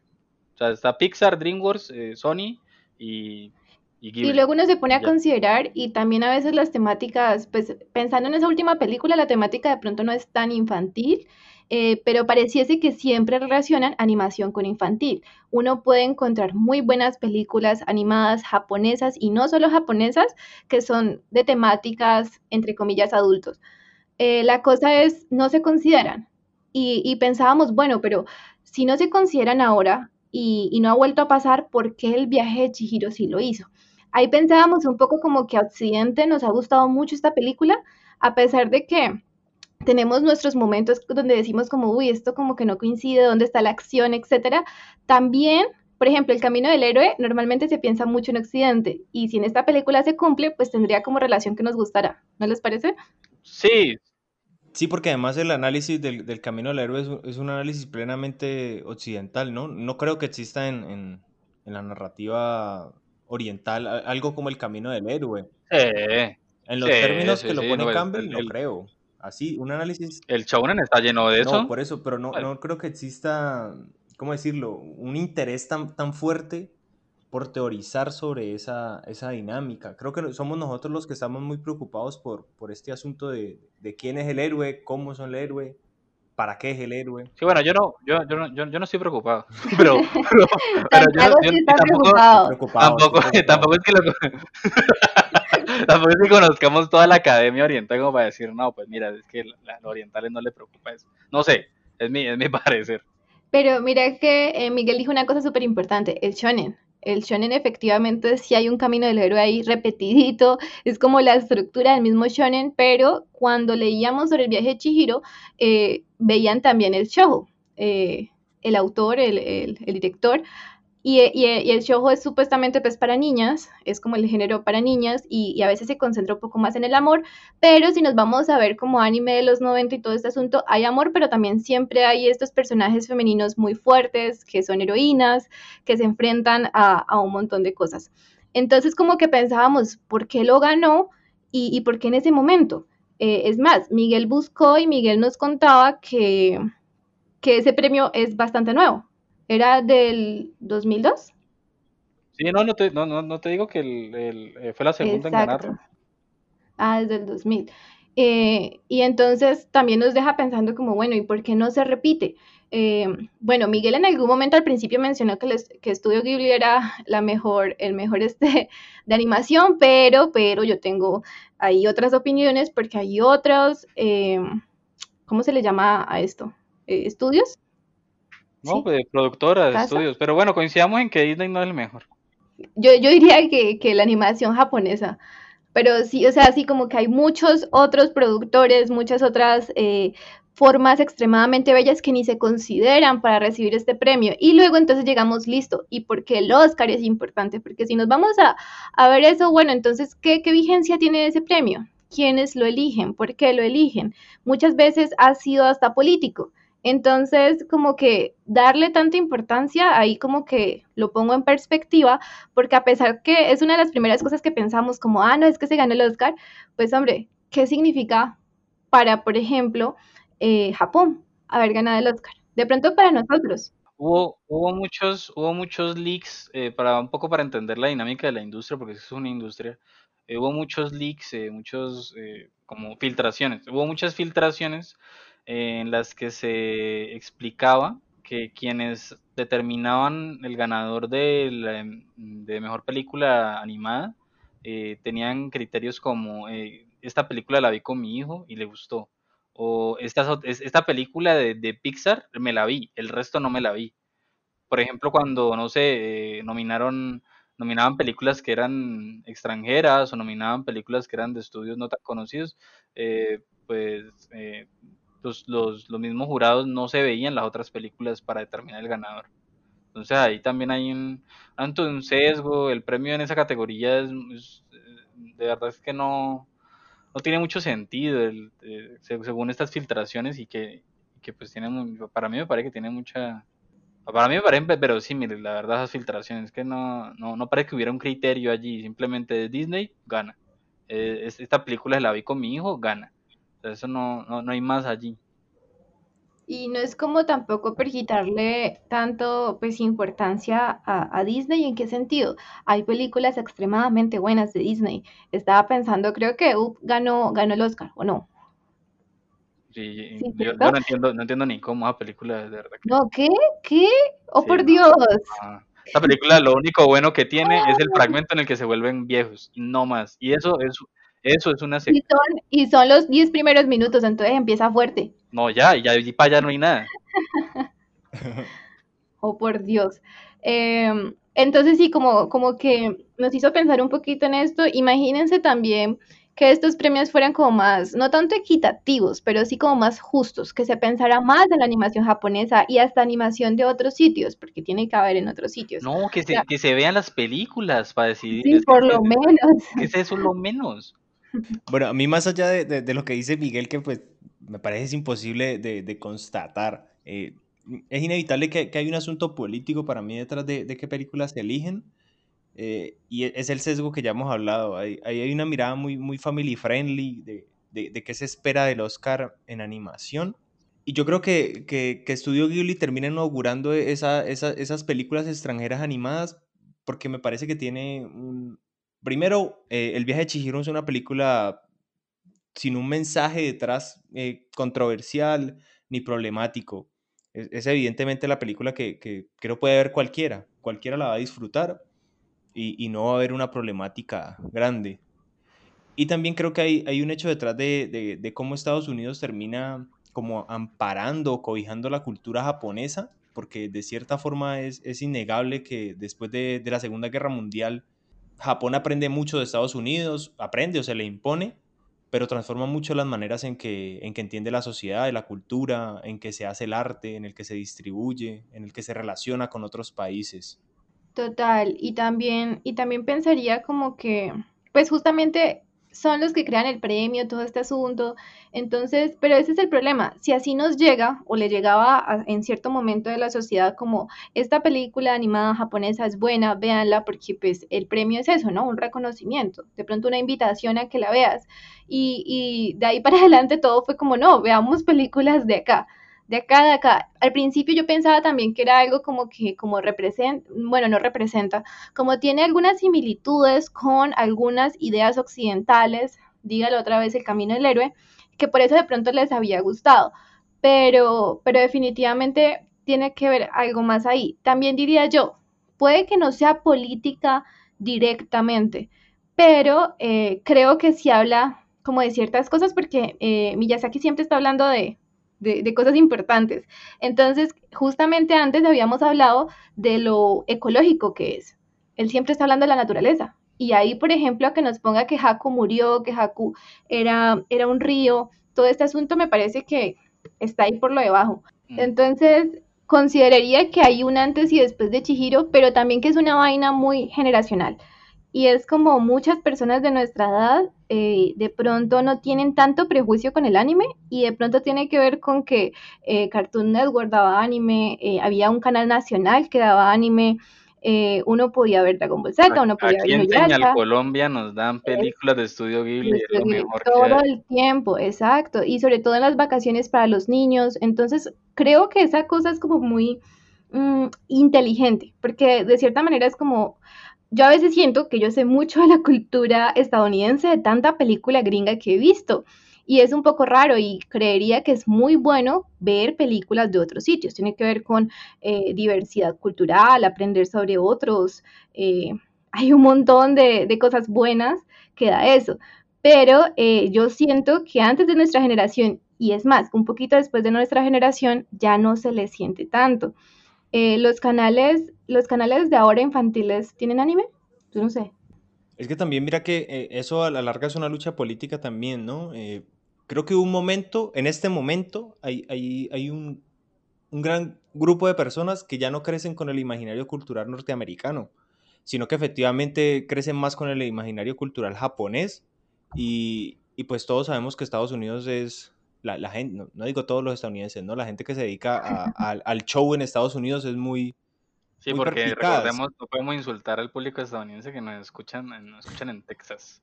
O sea, está Pixar, DreamWorks, eh, Sony y, y, y luego uno se pone a considerar y también a veces las temáticas, pues pensando en esa última película, la temática de pronto no es tan infantil eh, pero pareciese que siempre relacionan animación con infantil. Uno puede encontrar muy buenas películas animadas japonesas y no solo japonesas, que son de temáticas, entre comillas, adultos. Eh, la cosa es, no se consideran. Y, pensábamos, bueno, pero si no se consideran ahora y, y no ha vuelto a pasar, ¿por qué el viaje de Chihiro sí lo hizo? Ahí pensábamos un poco como que a Occidente nos ha gustado mucho esta película, a pesar de que tenemos nuestros momentos donde decimos como, uy, esto como que no coincide, dónde está la acción, etcétera. También, por ejemplo, el camino del héroe normalmente se piensa mucho en Occidente y si en esta película se cumple, pues tendría como relación que nos gustará. ¿No les parece? Sí. Sí, porque además el análisis del, camino del héroe es, un análisis plenamente occidental, ¿no? No creo que exista en, la narrativa oriental algo como el camino del héroe. en los términos que lo pone Campbell, no creo. Así, un análisis. El shounen está lleno de eso. No, por eso, pero no, no creo que exista, ¿cómo decirlo? Un interés tan, tan fuerte por teorizar sobre esa, esa dinámica. Creo que somos nosotros los que estamos muy preocupados por, por este asunto de, de quién es el héroe, cómo son el héroe, para qué es el héroe. Sí, bueno, yo no, yo, yo, yo, yo no estoy preocupado, pero, pero, pero yo, yo tampoco, tampoco, tampoco, es que lo, tampoco es que conozcamos toda la academia oriental como para decir, no, pues mira, es que a los orientales no les preocupa eso. No sé, es mi, es mi parecer. Pero mira que eh, Miguel dijo una cosa súper importante, el shonen. El shonen efectivamente sí hay un camino del héroe ahí repetidito, es como la estructura del mismo shonen, pero cuando leíamos sobre el viaje de Chihiro, eh, veían también el show. Eh, el autor, el, el, el director, y, el shoujo es supuestamente pues para niñas, es como el género para niñas y, a veces se concentra un poco más en el amor, pero si nos vamos a ver como anime de los 90 y todo este asunto, hay amor, pero también siempre hay estos personajes femeninos muy fuertes, que son heroínas, que se enfrentan a, un montón de cosas. Entonces como que pensábamos, ¿por qué lo ganó y, por qué en ese momento? Eh, es más, Miguel buscó y Miguel nos contaba que, que ese premio es bastante nuevo ¿Era del 2002? Sí, no, no te, no, no, te digo que el, eh, fue la segunda en ganarlo. Ah, desde el 2000. Eh, y entonces también nos deja pensando como, bueno, ¿y por qué no se repite? Eh, bueno, Miguel en algún momento al principio mencionó que, les, que Estudio Ghibli era la mejor, el mejor este de animación, pero, pero yo tengo ahí otras opiniones porque hay otros, ¿cómo se le llama a esto? ¿Estudios? No, ¿sí? pues productora de estudios. Pero bueno, coincidamos en que Disney no es el mejor. Yo, yo diría que, que la animación japonesa, pero sí, o sea, sí como que hay muchos otros productores, muchas otras eh, formas extremadamente bellas que ni se consideran para recibir este premio. Y luego entonces llegamos, listo, ¿y por qué el Oscar es importante? Porque si nos vamos a, a ver eso, bueno, entonces, ¿qué, ¿qué vigencia tiene ese premio? ¿Quiénes lo eligen? ¿Por qué lo eligen? Muchas veces ha sido hasta político. Entonces, como que darle tanta importancia, ahí como que lo pongo en perspectiva, porque a pesar que es una de las primeras cosas que pensamos como, ah, no, es que se ganó el Oscar, pues hombre, ¿qué significa para, por ejemplo, eh, Japón haber ganado el Oscar? De pronto para nosotros. Hubo, hubo muchos, hubo muchos leaks, eh, para un poco para entender la dinámica de la industria, porque es una industria. eh, hubo muchos leaks, eh, muchos como filtraciones. Hubo muchas filtraciones en las que se explicaba que quienes determinaban el ganador de, la- de mejor película animada eh, tenían criterios como eh, esta película la vi con mi hijo y le gustó. O esta, esta película de, Pixar me la vi, el resto no me la vi. Por ejemplo, cuando, no sé, eh, nominaron, nominaban películas que eran extranjeras o nominaban películas que eran de estudios no tan conocidos, pues los, los, los mismos jurados no se veían las otras películas para determinar el ganador. Entonces ahí también hay un, tanto un sesgo, el premio en esa categoría es, es, eh, de verdad es que no, no tiene mucho sentido el, eh, se- según estas filtraciones y que, que pues tiene, mu- para mí me parece que tiene mucha, para mí me parecen ve- verosímiles, la verdad, esas filtraciones, que no, no, no parece que hubiera un criterio allí, simplemente Disney gana. Eh, es- esta película la vi con mi hijo, gana. Eso no, no, no hay más allí. Y no es como tampoco por quitarle tanto pues importancia a, a Disney, ¿en qué sentido? Hay películas extremadamente buenas de Disney. Estaba pensando, creo que Up ganó, ganó el Oscar, ¿o no? Sí, Sí, yo, no entiendo, no entiendo ni cómo esa película, de verdad. que- No, ¿qué? ¿Qué? Oh, Sí, por no, Dios. Ah, Esta película lo único bueno que tiene es el fragmento en el que se vuelven viejos, y no más. Y eso es, eso es una Y son, y son los 10 primeros minutos, entonces empieza fuerte. No, ya, y ya y para allá no hay nada. Oh, por Dios. Em, entonces sí, como, como que nos hizo pensar un poquito en esto. Imagínense también que estos premios fueran como más, no tanto equitativos, pero sí como más justos, que se pensara más en la animación japonesa y hasta animación de otros sitios, porque tiene que haber en otros sitios. No, que se, que se vean las películas para decidir. Sí, por lo menos. que es eso lo menos. Bueno, a mí más allá de, de- de lo que dice Miguel, que pues me parece es imposible de, de constatar, eh, es inevitable que, que hay un asunto político para mí detrás de, qué películas se eligen, eh, y es el sesgo que ya hemos hablado. Ahí ahí hay, una mirada muy, muy family friendly de, de, de qué se espera del Oscar en animación. Y yo creo que, que, que Studio Ghibli termina inaugurando esa, esa- esas películas extranjeras animadas porque me parece que tiene un... Primero, eh, El viaje de Chihiro es una película sin un mensaje detrás eh, controversial ni problemático. Es, evidentemente la película que, creo puede ver cualquiera. Cualquiera la va a disfrutar y, no va a haber una problemática grande. Y también creo que hay, un hecho detrás de, cómo Estados Unidos termina como amparando, cobijando la cultura japonesa, porque de cierta forma es, innegable que después de, de la Segunda Guerra Mundial, Japón aprende mucho de Estados Unidos, aprende o se le impone, pero transforma mucho las maneras en que, en que entiende la sociedad la cultura, en que se hace el arte, en el que se distribuye, en el que se relaciona con otros países. Total, y también, y también pensaría como que, pues justamente son los que crean el premio, todo este asunto. Entonces, pero ese es el problema. Si así nos llega o le llegaba a- en cierto momento de la sociedad como esta película animada japonesa es buena, véanla porque pues el premio es eso, ¿no? Un reconocimiento, de pronto una invitación a que la veas. Y, y de ahí para adelante todo fue como, no, veamos películas de acá. De acá, de acá. Al principio yo pensaba también que era algo como que, como representa, bueno, no representa, como tiene algunas similitudes con algunas ideas occidentales, dígalo otra vez, el camino del héroe, que por eso de pronto les había gustado. Pero, pero definitivamente tiene que ver algo más ahí. También diría yo, puede que no sea política directamente, pero eh, creo que sí habla como de ciertas cosas porque eh, Miyazaki siempre está hablando de de, de cosas importantes. Entonces, justamente antes habíamos hablado de lo ecológico que es. Él siempre está hablando de la naturaleza. Y ahí, por ejemplo, que nos ponga que Haku murió, que Haku era, era un río, todo este asunto me parece que está ahí por lo debajo. Mm. Entonces, consideraría que hay un antes y después de Chihiro, pero también que es una vaina muy generacional. Y es como muchas personas de nuestra edad eh, de pronto no tienen tanto prejuicio con el anime y de pronto tiene que ver con que eh, Cartoon Network daba anime, eh, había un canal nacional que daba anime, uno podía ver Dragon Ball Z, uno podía Aquí ver en. Señal Colombia nos dan películas de estudio Ghibli, es lo mejor todo el tiempo, exacto, y sobre todo en las vacaciones para los niños. Entonces, creo que esa cosa es como muy mm, inteligente, porque de cierta manera es como, yo a veces siento que yo sé mucho de la cultura estadounidense, de tanta película gringa que he visto. Y es un poco raro y creería que es muy bueno ver películas de otros sitios. Tiene que ver con eh, diversidad cultural, aprender sobre otros. eh, hay un montón de, cosas buenas que da eso. Pero eh, yo siento que antes de nuestra generación, y es más, un poquito después de nuestra generación, ya no se le siente tanto. Los canales, los canales de ahora infantiles tienen anime, yo no sé. Es que también mira que eh, eso a la larga es una lucha política también, ¿no? Eh, creo que un momento, en este momento, hay, hay, hay un, un gran grupo de personas que ya no crecen con el imaginario cultural norteamericano, sino que efectivamente crecen más con el imaginario cultural japonés y, y pues todos sabemos que Estados Unidos es, la, la gente, no, digo todos los estadounidenses, ¿no? La gente que se dedica a- al show en Estados Unidos es muy, Sí, muy porque recordemos, no podemos insultar al público estadounidense que nos escuchan, nos escuchan en Texas.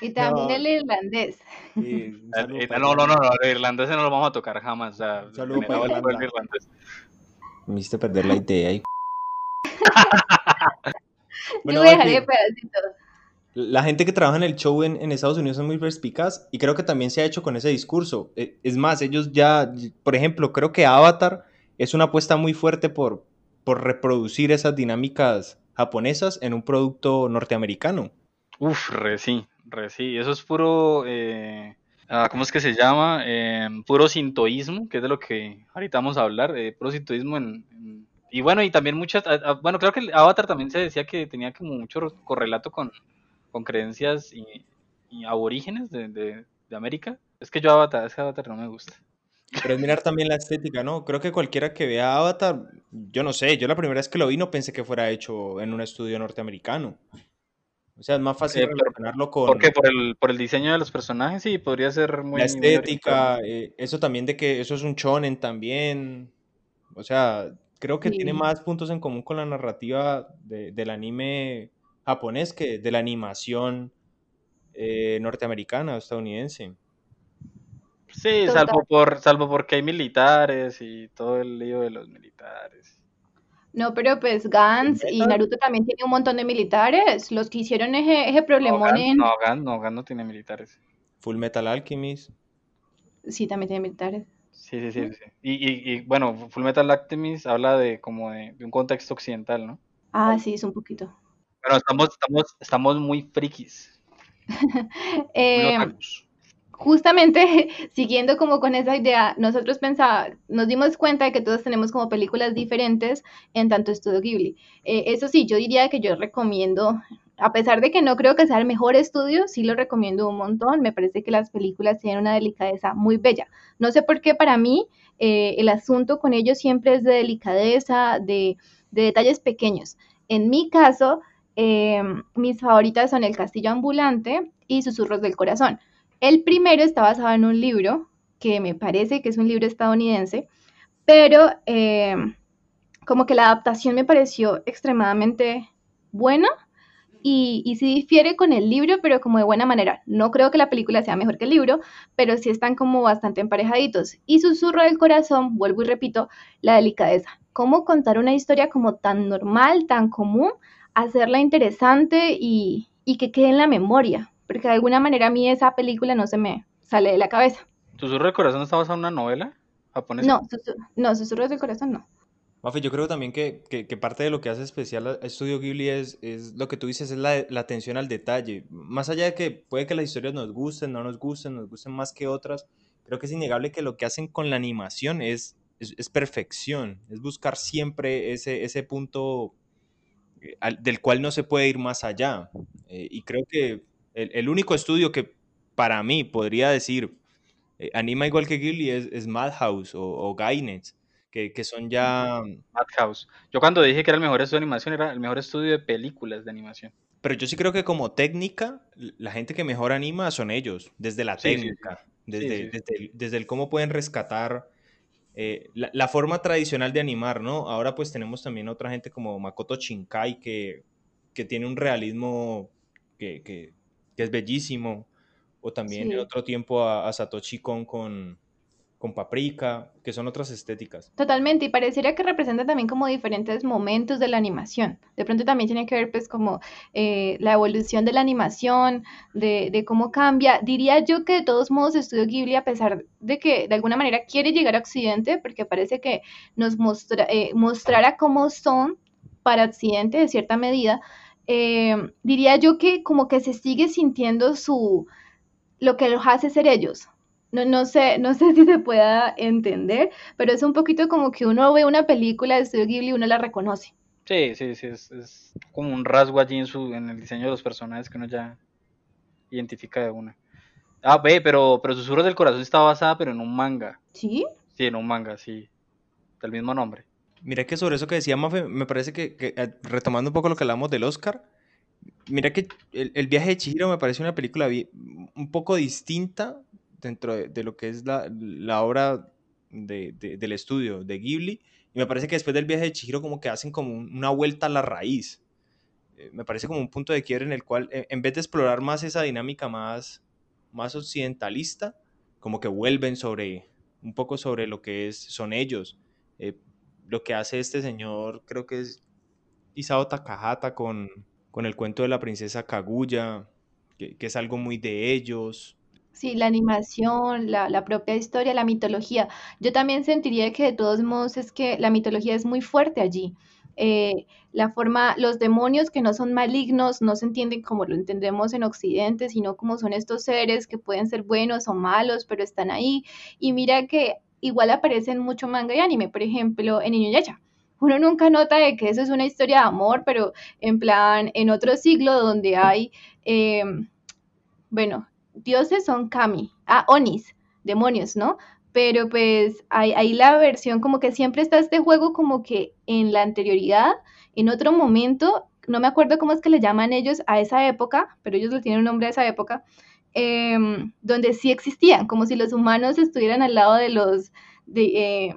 Y también No. el irlandés. eh, eh, No, no, no, no, el irlandés no lo vamos a tocar jamás. O sea, Un saludo para el irlandés. Me hiciste perder la idea. y- Yo Bueno, voy a dejar Mati, de pedacitos. La gente que trabaja en el show en, en Estados Unidos es muy perspicaz y creo que también se ha hecho con ese discurso. Eh, Es más, ellos ya, por ejemplo, creo que Avatar es una apuesta muy fuerte por, por reproducir esas dinámicas japonesas en un producto norteamericano. Uf, re sí, re sí. Eso es puro, eh, ah, ¿cómo es que se llama? Em, puro sintoísmo, que es de lo que ahorita vamos a hablar, eh, puro sintoísmo en, Y bueno, y también muchas, ah, ah, bueno, creo que el Avatar también se decía que tenía como mucho correlato con, con creencias y, aborígenes de, de- de América. Es que yo Avatar, ese Avatar no me gusta. Pero es mirar también la estética, ¿no? Creo que cualquiera que vea Avatar, yo no sé, yo la primera vez que lo vi no pensé que fuera hecho en un estudio norteamericano. O sea, es más fácil Eh, relacionarlo con... ¿Por qué? Por el, por el diseño de los personajes, sí, podría ser muy... la muy estética, eh, eso también de que eso es un shonen también. O sea, creo que tiene más puntos en común con la narrativa de- del anime japonés que de la animación eh, norteamericana o estadounidense. Sí, Total. salvo por, salvo porque hay militares y todo el lío de los militares. No, pero pues Gans y. Naruto también tiene un montón de militares. Los que hicieron ese, ese No, problemón Gan, en... no, Gan, no, Gan no tiene militares. Full Metal Alchemist. Sí, también tiene militares. Sí, sí, sí, sí. Y, y, y bueno, Fullmetal Alchemist habla de como de, de un contexto occidental, ¿no? Ah, sí, es un poquito. Bueno, estamos, estamos, estamos muy frikis, muy Eh, otakus. Justamente siguiendo como con esa idea, nosotros pensaba, nos dimos cuenta de que todos tenemos como películas diferentes en tanto estudio Ghibli. Eh, eso sí, yo diría que yo recomiendo, a pesar de que no creo que sea el mejor estudio, sí lo recomiendo un montón. Me parece que las películas tienen una delicadeza muy bella. No sé por qué para mí eh, el asunto con ellos siempre es de delicadeza, de, de detalles pequeños. En mi caso, eh, mis favoritas son El Castillo Ambulante y Susurros del Corazón. El primero está basado en un libro que me parece que es un libro estadounidense, pero eh, como que la adaptación me pareció extremadamente buena y, y sí difiere con el libro, pero como de buena manera. No creo que la película sea mejor que el libro, pero sí están como bastante emparejaditos. Y Susurro del Corazón, vuelvo y repito, la delicadeza. Cómo contar una historia como tan normal, tan común, hacerla interesante y, y que quede en la memoria, porque de alguna manera a mí esa película no se me sale de la cabeza. ¿Susurro del corazón está basado en una novela japonesa? No, no, Susurros del Corazón no. Mafe, yo creo también que, que- que parte de lo que hace especial a Estudio Ghibli es, es lo que tú dices, es la, la atención al detalle. Más allá de que puede que las historias nos gusten, no nos gusten, nos gusten más que otras, creo que es innegable que lo que hacen con la animación es, es, perfección, es buscar siempre ese, ese punto eh, del cual no se puede ir más allá. Eh, y creo que el, único estudio que para mí podría decir eh, anima igual que Ghibli es, Madhouse o, o que, que, son ya... Madhouse. Yo cuando dije que era el mejor estudio de animación, era el mejor estudio de películas de animación. Pero yo sí creo que como técnica, la gente que mejor anima son ellos, desde la técnica, Desde, desde, el, cómo pueden rescatar eh, la, forma tradicional de animar, ¿no? Ahora pues tenemos también otra gente como Makoto Shinkai que, que tiene un realismo que, que, es bellísimo, o también en otro tiempo a, Satoshi Kon con, con paprika, que son otras estéticas. Totalmente, y parecería que representa también como diferentes momentos de la animación. De pronto también tiene que ver pues como eh, la evolución de la animación, de, cómo cambia. Diría yo que de todos modos Estudio Ghibli, a pesar de que de alguna manera quiere llegar a Occidente, porque parece que nos mostra, eh, mostrará cómo son para Occidente de cierta medida, eh, diría yo que como que se sigue sintiendo su lo que los hace ser ellos, no, no, sé, no sé si se pueda entender, pero es un poquito como que uno ve una película de Studio Ghibli y uno la reconoce. Sí, sí, sí, es, como un rasgo allí en, su, en el diseño de los personajes que uno ya identifica de una. Ah, ve, pero, pero Susurros del Corazón está basada pero en un manga. ¿Sí? Sí, en un manga, sí. Del mismo nombre. Mira que sobre eso que decía Mafe, me parece que, eh, retomando un poco lo que hablamos del Oscar, mira que el, viaje de Chihiro me parece una película un poco distinta dentro de, lo que es la, obra de, del estudio de Ghibli. Y me parece que después del viaje de Chihiro como que hacen como una vuelta a la raíz. Eh, me parece como un punto de quiebre en el cual, eh, en vez de explorar más esa dinámica más, más occidentalista, como que vuelven sobre, un poco sobre lo que es, son ellos. Lo que hace este señor, creo que es Isao Takahata con, con el cuento de la princesa Kaguya, que, que es algo muy de ellos. Sí, la animación, la, la propia historia, la mitología. Yo también sentiría que de todos modos es que la mitología es muy fuerte allí. Eh, la forma, los demonios que no son malignos no se entienden como lo entendemos en Occidente, sino como son estos seres que pueden ser buenos o malos, pero están ahí. Y mira que igual aparecen mucho manga y anime, por ejemplo, en Inuyasha. Uno nunca nota de que eso es una historia de amor, pero en plan, en otro siglo donde hay, em, bueno, dioses son kami, ah, onis, demonios, ¿no? Pero pues hay, la versión como que siempre está este juego como que en la anterioridad, en otro momento, no me acuerdo cómo es que le llaman ellos a esa época, pero ellos le tienen un nombre a esa época, em, donde sí existían, como si los humanos estuvieran al lado de los, de, eh,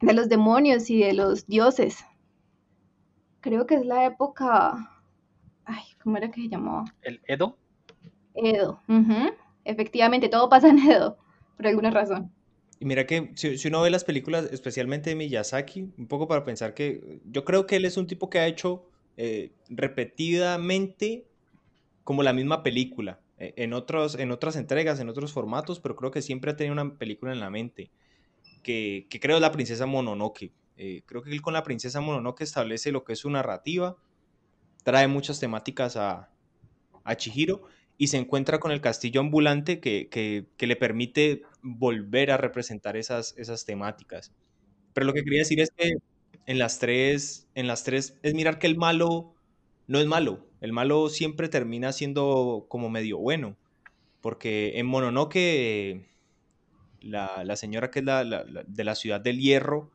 de los demonios y de los dioses. Creo que es la época, ay, ¿cómo era que se llamaba? ¿El Edo? Edo. Efectivamente, todo pasa en Edo, por alguna razón. Y mira que si, uno ve las películas, especialmente de Miyazaki, un poco para pensar que yo creo que él es un tipo que ha hecho eh, repetidamente como la misma película, en, otros, en otras entregas, en otros formatos, pero creo que siempre ha tenido una película en la mente, que, creo es la princesa Mononoke. Eh, creo que él con la princesa Mononoke establece lo que es su narrativa, trae muchas temáticas a, a Chihiro y se encuentra con el castillo ambulante que, le permite volver a representar esas, esas temáticas. Pero lo que quería decir es que en las tres, en las tres es mirar que el malo no es malo, el malo siempre termina siendo como medio bueno, porque en Mononoke la, la señora que es la, de la ciudad del hierro,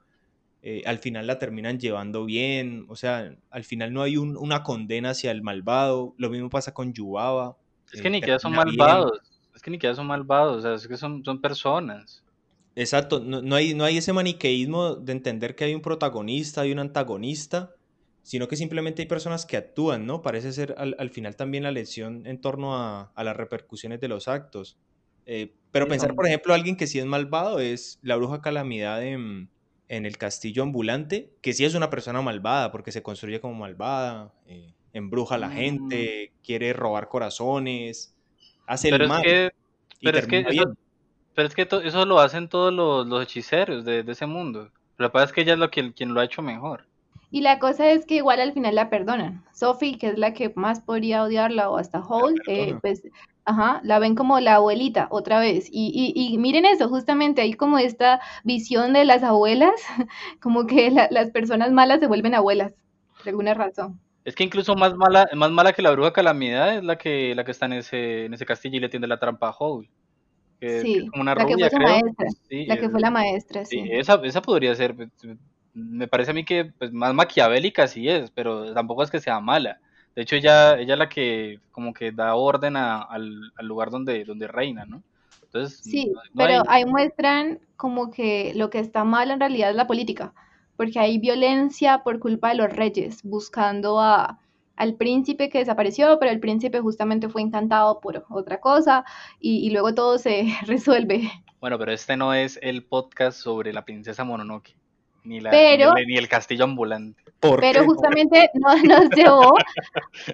eh, al final la terminan llevando bien, o sea, al final no hay una condena hacia el malvado, lo mismo pasa con Yubaba, es que ni que son malvados. Es que ni que son malvados, o sea, es que son, son personas. Exacto, no, hay, no hay ese maniqueísmo de entender que hay un protagonista y un antagonista, sino que simplemente hay personas que actúan, ¿no? Parece ser al, final también la lección en torno a, las repercusiones de los actos. Eh, pero pensar, por ejemplo, alguien que sí es malvado es la bruja calamidad en, en, el castillo ambulante, que sí es una persona malvada porque se construye como malvada. Eh, embruja a la mm. gente, quiere robar corazones, hace pero el mal. Es que, pero, es que eso, pero es que eso lo hacen todos los, hechiceros de, ese mundo. Lo que pasa es que ella es lo que, quien lo ha hecho mejor. Y la cosa es que igual al final la perdonan. Sophie, que es la que más podría odiarla, o hasta Hall, eh, pues, ajá, la ven como la abuelita otra vez. Y, y, y, miren eso, justamente hay como esta visión de las abuelas, como que las personas malas se vuelven abuelas, por alguna razón. Es que incluso más mala, más mala que la bruja calamidad es la que, la que está en ese, en ese castillo y le tiende la trampa a Howl. sí, la que fue maestra. la que fue la maestra, sí. esa, esa podría ser, me parece a mí que pues, más maquiavélica sí es, pero tampoco es que sea mala. De hecho, ella, ella es la que como que da orden al, lugar donde, donde reina, ¿no? Entonces, sí, pero ahí muestran como que lo que está mal en realidad es la política, porque hay violencia por culpa de los reyes, buscando a, al príncipe que desapareció, pero el príncipe justamente fue encantado por otra cosa y, y luego todo se resuelve. Bueno, pero este no es el podcast sobre la princesa Mononoke. Ni, la, ni, el, castillo ambulante. pero justamente nos, llevó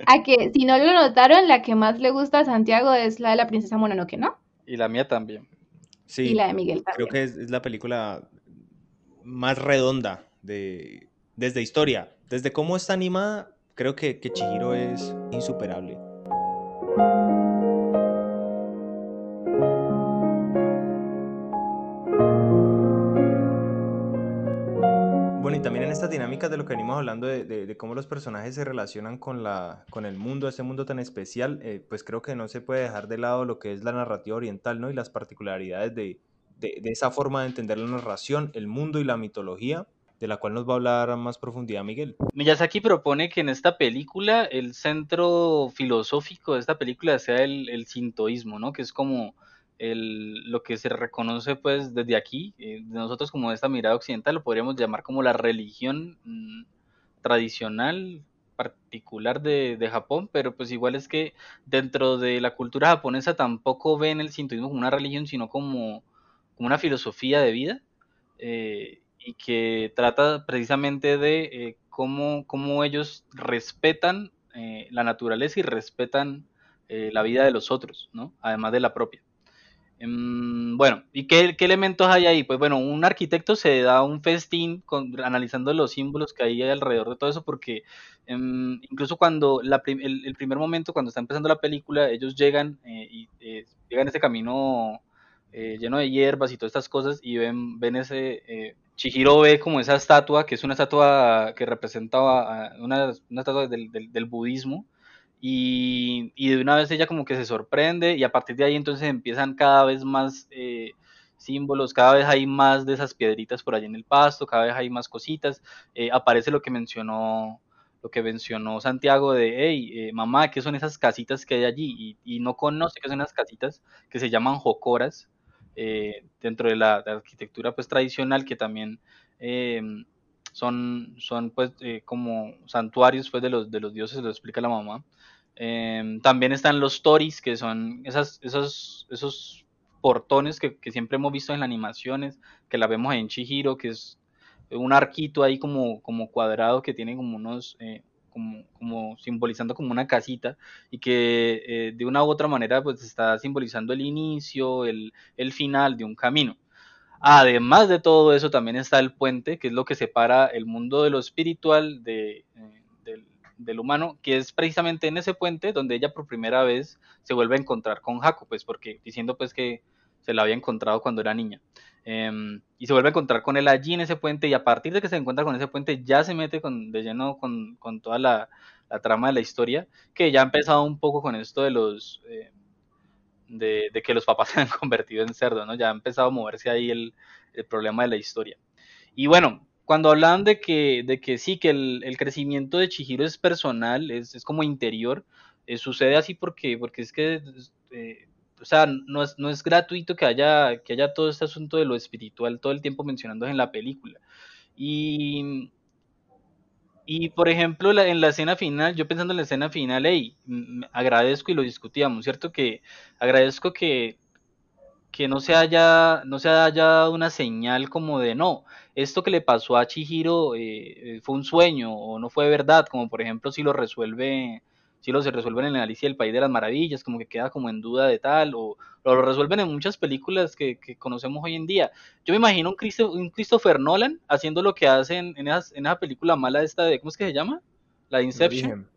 a que, si no lo notaron, la que más le gusta a Santiago es la de la princesa Mononoke, ¿no? Y la mía también. Sí, y la de Miguel también. Creo que es, la película más redonda de, desde historia. Desde cómo está animada, creo que, que Chihiro es insuperable. Dinámicas de lo que venimos hablando de, cómo los personajes se relacionan con, la, con el mundo, ese mundo tan especial, eh, pues creo que no se puede dejar de lado lo que es la narrativa oriental, ¿no? Y las particularidades de, esa forma de entender la narración, el mundo y la mitología, de la cual nos va a hablar a más profundidad Miguel. Miyazaki propone que en esta película el centro filosófico de esta película sea el, el sintoísmo, ¿no? Que es como lo que se reconoce pues desde aquí, eh, de nosotros como de esta mirada occidental, lo podríamos llamar como la religión mm, tradicional particular de, Japón, pero pues igual es que dentro de la cultura japonesa tampoco ven el sintoísmo como una religión, sino como, como una filosofía de vida, eh, y que trata precisamente de eh, cómo, cómo, ellos respetan la naturaleza y respetan la vida de los otros, ¿no? además de la propia. Em, bueno, ¿y qué, elementos hay ahí? Pues bueno, un arquitecto se da un festín analizando los símbolos que hay alrededor de todo eso, porque em, incluso cuando el, primer momento, cuando está empezando la película, ellos llegan eh, y eh, llegan ese camino eh, lleno de hierbas y todas estas cosas y ven, ven ese... Chihiro ve como esa estatua, que es una estatua que representaba una, estatua del budismo, y, de una vez ella como que se sorprende y a partir de ahí entonces empiezan cada vez más eh, símbolos, cada vez hay más de esas piedritas por allí en el pasto, cada vez hay más cositas, eh, aparece lo que mencionó lo que mencionó Santiago de, hey, eh, mamá, ¿qué son esas casitas que hay allí? Y, no conoce qué son esas casitas que se llaman jocoras dentro de la, arquitectura pues tradicional que también son, son pues como santuarios pues de los, de los dioses, lo explica la mamá. Em, también están los toris, que son esas, esos, esos portones que, siempre hemos visto en las animaciones, que la vemos en Chihiro, que es un arquito ahí como, como cuadrado que tiene como unos, eh, como, como, simbolizando como una casita y que eh, de una u otra manera pues está simbolizando el inicio, el, el final de un camino. Además de todo eso también está el puente, que es lo que separa el mundo de lo espiritual de, eh, del humano, que es precisamente en ese puente donde ella por primera vez se vuelve a encontrar con Jaco, pues porque diciendo pues que se la había encontrado cuando era niña. Em, y se vuelve a encontrar con él allí en ese puente y a partir de que se encuentra con ese puente ya se mete con, de lleno con, toda la, trama de la historia, que ya ha empezado un poco con esto de los... Eh, de, que los papás se han convertido en cerdo, ¿no? Ya ha empezado a moverse ahí el, el problema de la historia. Y bueno, cuando hablan de que, de que sí, que el, crecimiento de Chihiro es personal, es, como interior, eh, sucede así porque, porque es que, eh, o sea, no es, no es gratuito que haya, que haya todo este asunto de lo espiritual todo el tiempo mencionando en la película. Y, y por ejemplo, en la escena final, yo pensando en la escena final, hey, agradezco y lo discutíamos, ¿cierto? Que agradezco que que no se haya, no se haya dado una señal como de no, esto que le pasó a Chihiro eh, eh, fue un sueño o no fue verdad, como por ejemplo si lo resuelve sí lo se resuelven en Alicia el País de las Maravillas, como que queda como en duda de tal, o, lo resuelven en muchas películas que, conocemos hoy en día. Yo me imagino un, Christopher Nolan haciendo lo que hacen en, esa película mala esta de, ¿cómo es que se llama? La Inception.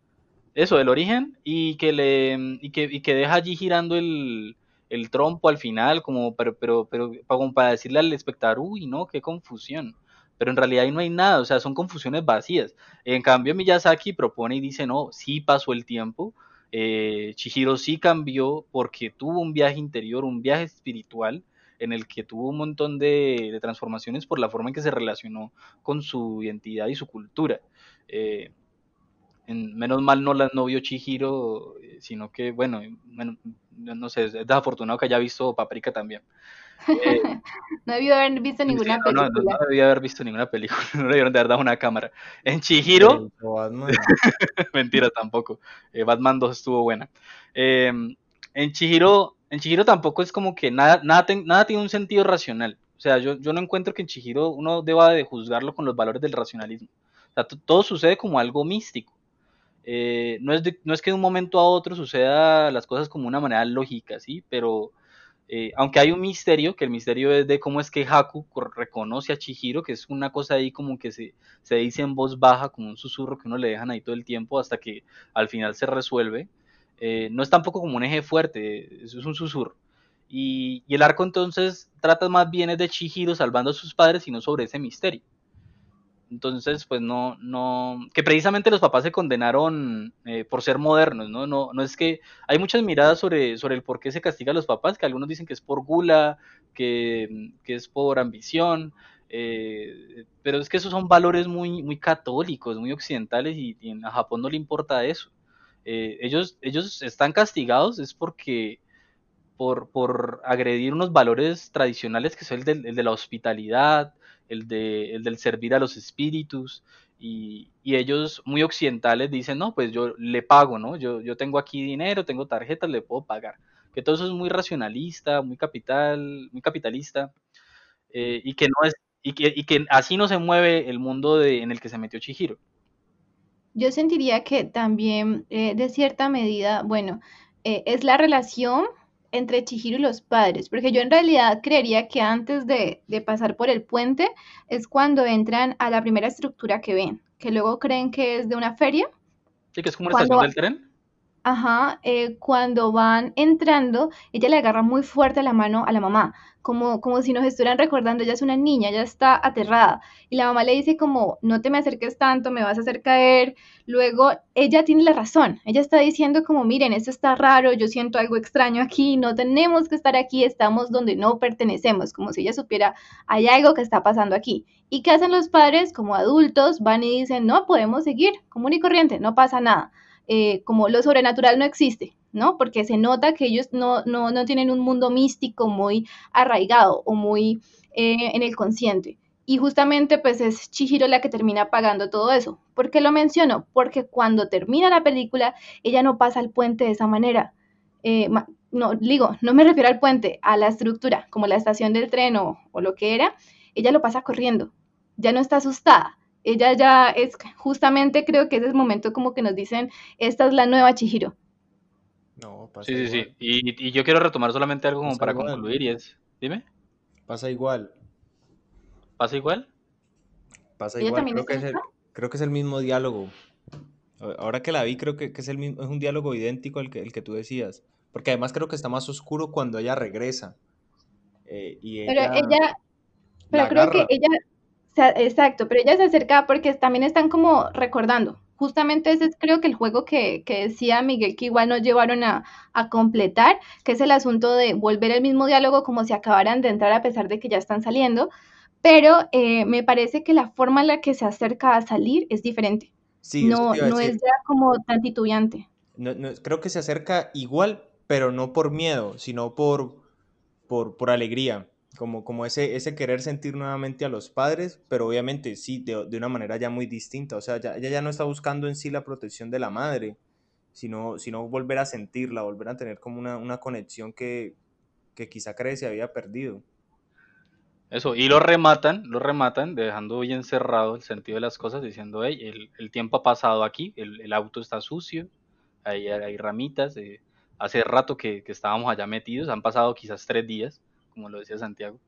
Eso, del origen, y que le y que, y que deja allí girando el, el trompo al final, como, pero, pero, pero como para decirle al espectador, uy, no, qué confusión. Pero en realidad ahí no hay nada, o sea, son confusiones vacías. En cambio, Miyazaki propone y dice, no, sí pasó el tiempo, eh, Chihiro sí cambió porque tuvo un viaje interior, un viaje espiritual, en el que tuvo un montón de, transformaciones por la forma en que se relacionó con su identidad y su cultura. Eh, menos mal no, la, vio Chihiro, eh, sino que, bueno, no sé, es desafortunado que haya visto Paprika también. Eh, no debió haber visto ninguna película. No, no, debió haber visto ninguna película, no le debieron de haber dado una cámara. En Chihiro, mentira tampoco, eh, Batman 2 estuvo buena. Em, en Chihiro, en Chihiro tampoco es como que nada, nada, nada tiene un sentido racional. O sea, yo, yo no encuentro que en Chihiro uno deba de juzgarlo con los valores del racionalismo. O sea, todo sucede como algo místico. Eh, no, es no es que de un momento a otro suceda las cosas como una manera lógica, ¿sí? Pero eh, aunque hay un misterio, que el misterio es de cómo es que Haku reconoce a Chihiro, que es una cosa ahí como que se, se dice en voz baja, como un susurro que uno le dejan ahí todo el tiempo hasta que al final se resuelve. Eh, no es tampoco como un eje fuerte, es un susurro. Y, y, el arco entonces trata más bien de Chihiro salvando a sus padres y no sobre ese misterio. Entonces, pues no, no, que precisamente los papás se condenaron eh, por ser modernos, ¿no? ¿no? No es que hay muchas miradas sobre, sobre el por qué se castiga a los papás, que algunos dicen que es por gula, que, es por ambición, eh, pero es que esos son valores muy, muy católicos, muy occidentales y, a Japón no le importa eso. Eh, ellos, ellos están castigados es porque por, por agredir unos valores tradicionales que son el el de la hospitalidad, el, de, el del servir a los espíritus, y, ellos muy occidentales dicen, no, pues yo le pago, ¿no? Yo, yo tengo aquí dinero, tengo tarjetas, le puedo pagar. Que todo eso es muy racionalista, muy capital, muy capitalista, eh, y que no es, y que, y que así no se mueve el mundo de, en el que se metió Chihiro. Yo sentiría que también, eh, de cierta medida, bueno, eh, es la relación entre Chihiro y los padres, porque yo en realidad creería que antes de, pasar por el puente es cuando entran a la primera estructura que ven, que luego creen que es de una feria. Sí, que es como una estación del tren. Ajá, eh, cuando van entrando, ella le agarra muy fuerte la mano a la mamá, como, como si nos estuvieran recordando, ella es una niña, ella está aterrada. Y la mamá le dice como, no te me acerques tanto, me vas a hacer caer. Luego, ella tiene la razón, ella está diciendo como, miren, esto está raro, yo siento algo extraño aquí, no tenemos que estar aquí, estamos donde no pertenecemos, como si ella supiera, hay algo que está pasando aquí. ¿Y qué hacen los padres como adultos? Van y dicen, no, podemos seguir, común y corriente, no pasa nada. Eh, como lo sobrenatural no existe, ¿no? Porque se nota que ellos no, no, no tienen un mundo místico muy arraigado o muy eh, en el consciente. Y justamente pues es Chihiro la que termina pagando todo eso. ¿Por qué lo menciono? Porque cuando termina la película, ella no pasa el puente de esa manera. Eh, no, digo, no me refiero al puente, a la estructura, como la estación del tren o, o lo que era. Ella lo pasa corriendo. Ya no está asustada, ella ya es justamente creo que es el momento como que nos dicen, esta es la nueva Chihiro. No, pasa Sí, sí, sí. Y, yo quiero retomar solamente algo como para concluir y es, dime. Pasa igual. ¿Pasa igual? Pasa igual. Creo que, es el, creo que es el mismo diálogo. Ahora que la vi, creo que, es, el mismo, es un diálogo idéntico al que, el que tú decías. Porque además creo que está más oscuro cuando ella regresa. Eh, pero ella, pero creo que ella, exacto, pero ella se acerca porque también están como recordando. Justamente ese es creo que el juego que, decía Miguel que igual nos llevaron a, completar, que es el asunto de volver el mismo diálogo como si acabaran de entrar a pesar de que ya están saliendo, pero eh, me parece que la forma en la que se acerca a salir es diferente. Sí, no, no es ya como tan titubeante. No, creo que se acerca igual, pero no por miedo, sino por, por, por alegría como, como ese, ese querer sentir nuevamente a los padres, pero obviamente sí, de, de, una manera ya muy distinta. O sea, ya, ella ya no está buscando en sí la protección de la madre, sino, sino volver a sentirla, volver a tener como una, una conexión que, que quizá cree se había perdido. Eso, y lo rematan, lo rematan, dejando bien cerrado el sentido de las cosas, diciendo, hey, el, el tiempo ha pasado aquí, el, el, auto está sucio, hay, hay ramitas. eh, hace rato que, que estábamos allá metidos, han pasado quizás tres días, como lo decía Santiago.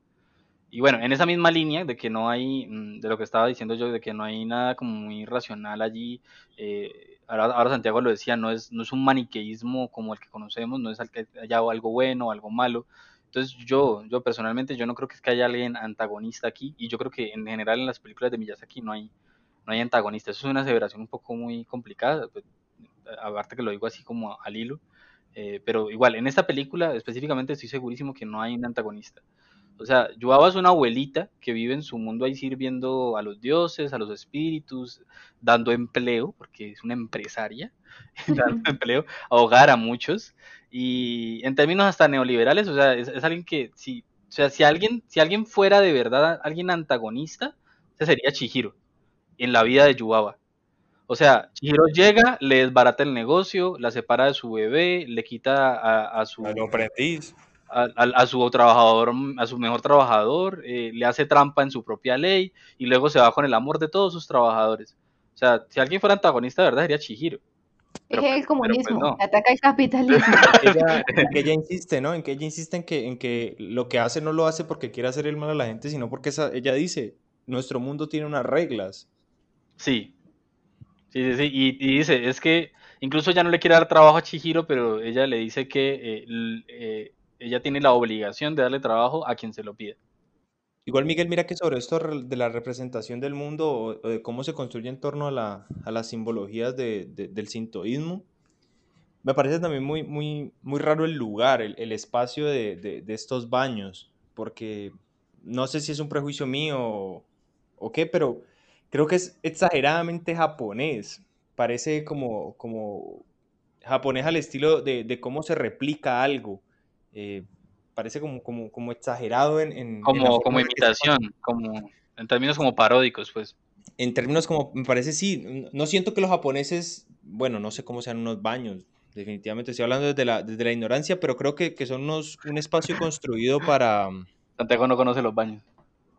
Y bueno, en esa misma línea de que no hay, mm, de lo que estaba diciendo yo, de que no hay nada como muy racional allí, eh, ahora, ahora Santiago lo decía, no es, no es un maniqueísmo como el que conocemos, no es al que haya algo bueno o algo malo. Entonces yo, yo personalmente, yo no creo que, es que haya alguien antagonista aquí, y yo creo que en general en las películas de Miyazaki no hay, no hay antagonista. Eso es una aseveración un poco muy complicada, pues, aparte que lo digo así como al hilo, eh, pero igual, en esta película específicamente estoy segurísimo que no hay un antagonista. O sea, Yuaba es una abuelita que vive en su mundo ahí sirviendo a los dioses, a los espíritus, dando empleo, porque es una empresaria, dando empleo, a hogar a muchos. Y en términos hasta neoliberales, o sea, es, es alguien que, si, o sea, si alguien, si alguien fuera de verdad alguien antagonista, ese sería Chihiro, en la vida de Yubaba. O sea, Chihiro llega, le desbarata el negocio, la separa de su bebé, le quita a, a su Al aprendiz. a, a- a su trabajador, a su mejor trabajador, eh, le hace trampa en su propia ley y luego se va con el amor de todos sus trabajadores. O sea, si alguien fuera antagonista de verdad sería Chihiro. Pero es el pues comunismo, no. ataca el capitalismo. Ella, en que ella insiste, ¿no? En que ella insiste en que, en que lo que hace no lo hace porque quiere hacer el mal a la gente, sino porque esa- ella dice, nuestro mundo tiene unas reglas. Sí. Y, dice, es que incluso ya no le quiere dar trabajo a Chihiro, pero ella le dice que eh, eh, ella tiene la obligación de darle trabajo a quien se lo pida. Igual, Miguel, mira que sobre esto de la representación del mundo o, de cómo se construye en torno a, la, a las simbologías de- de- del sintoísmo, me parece también muy, muy, muy raro el lugar, el, espacio de, de- de estos baños, porque no sé si es un prejuicio mío o, o qué, pero creo que es exageradamente japonés. Parece como, como japonés al estilo de, de cómo se replica algo. eh, parece como, como, como exagerado en, en- Como, como en que se imitación, como en términos como paródicos, pues. en términos como, me parece sí, no siento que los japoneses, bueno, no sé cómo sean unos baños, definitivamente estoy hablando desde la, desde la ignorancia, pero creo que, que son unos, un espacio construido para, Santiago no conoce los baños.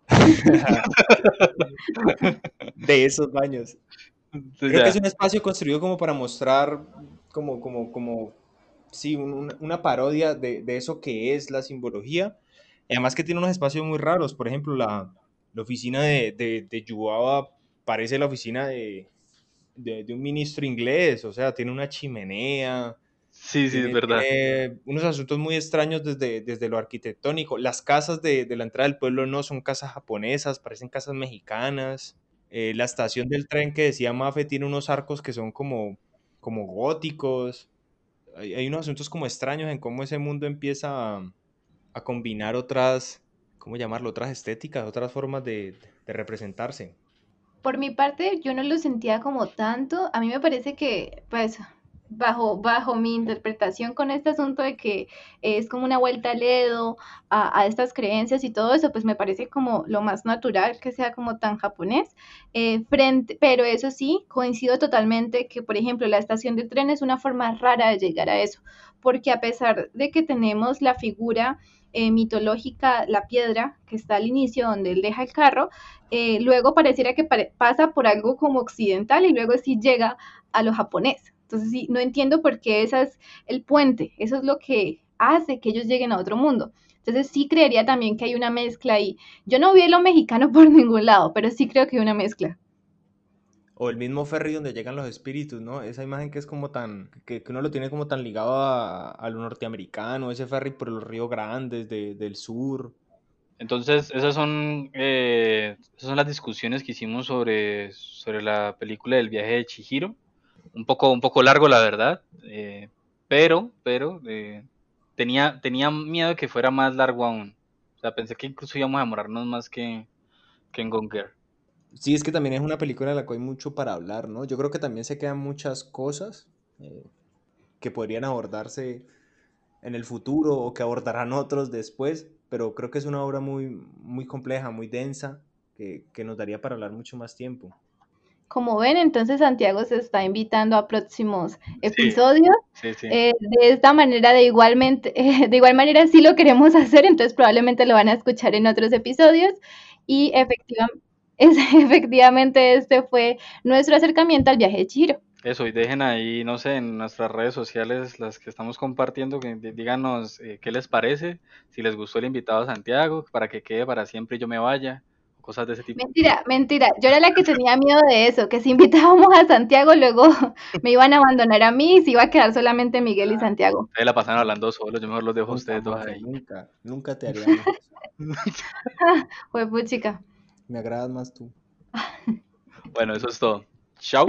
de esos baños, creo que es un espacio construido como para mostrar, como, como, como, sí, un- una, parodia de, de eso que es la simbología, además que tiene unos espacios muy raros, por ejemplo, la, la oficina de, de, de Yubaba parece la oficina de, de, de un ministro inglés, o sea, tiene una chimenea, Sí, sí, es verdad. unos asuntos muy extraños desde, desde lo arquitectónico. Las casas de, de la entrada del pueblo no son casas japonesas, parecen casas mexicanas. Eh, la estación del tren que decía Mafe tiene unos arcos que son como, como góticos. Hay, hay unos asuntos como extraños en cómo ese mundo empieza a, a combinar otras, ¿cómo llamarlo? Otras estéticas, otras formas de, de representarse. Por mi parte, yo no lo sentía como tanto. A mí me parece que, pues, bajo, bajo mi interpretación con este asunto de que es como una vuelta al Edo a, a estas creencias y todo eso, pues me parece como lo más natural que sea como tan japonés. Eh, frente, pero eso sí, coincido totalmente que, por ejemplo, la estación de tren es una forma rara de llegar a eso, porque a pesar de que tenemos la figura eh, mitológica, la piedra que está al inicio donde él deja el carro, eh, luego pareciera que pasa por algo como occidental y luego sí llega a lo japonés. Entonces sí, no entiendo por qué ese es el puente, eso es lo que hace que ellos lleguen a otro mundo. Entonces sí creería también que hay una mezcla ahí. Yo no vi lo mexicano por ningún lado, pero sí creo que hay una mezcla. O el mismo ferry donde llegan los espíritus, ¿no? Esa imagen que es como tan, que, que uno lo tiene como tan ligado a, a lo norteamericano, ese ferry por los ríos grandes de- del sur. Entonces, esas son, eh, esas son las discusiones que hicimos sobre, sobre la película del viaje de Chihiro. Un poco, un poco largo, la verdad, eh, pero, pero eh, tenía, tenía miedo de que fuera más largo aún. O sea, pensé que incluso íbamos a demorarnos más que, que en Gone Girl. Sí, es que también es una película de la que hay mucho para hablar, ¿no? Yo creo que también se quedan muchas cosas eh, que podrían abordarse en el futuro o que abordarán otros después, pero creo que es una obra muy, muy compleja, muy densa, que, que nos daría para hablar mucho más tiempo. Como ven, entonces Santiago se está invitando a próximos episodios. sí, sí. Eh, de esta manera, de igualmente, eh, de igual manera sí lo queremos hacer, entonces probablemente lo van a escuchar en otros episodios. Y efectiva- es- efectivamente este fue nuestro acercamiento al viaje de Chihiro. Eso, y dejen ahí, no sé, en nuestras redes sociales, las que estamos compartiendo, que díganos eh, qué les parece, si les gustó el invitado a Santiago, para que quede para siempre y yo me vaya, cosas de ese tipo. Mentira, mentira. Yo era la que tenía miedo de eso, que si invitábamos a Santiago, luego me iban a abandonar a mí y se iba a quedar solamente Miguel y Ah. Santiago. Ustedes la pasan hablando solos, yo mejor los dejo a ustedes dos ahí. nunca, nunca te haría eso. Fue puchica. Me agradas más tú. Bueno, eso es todo. Chao.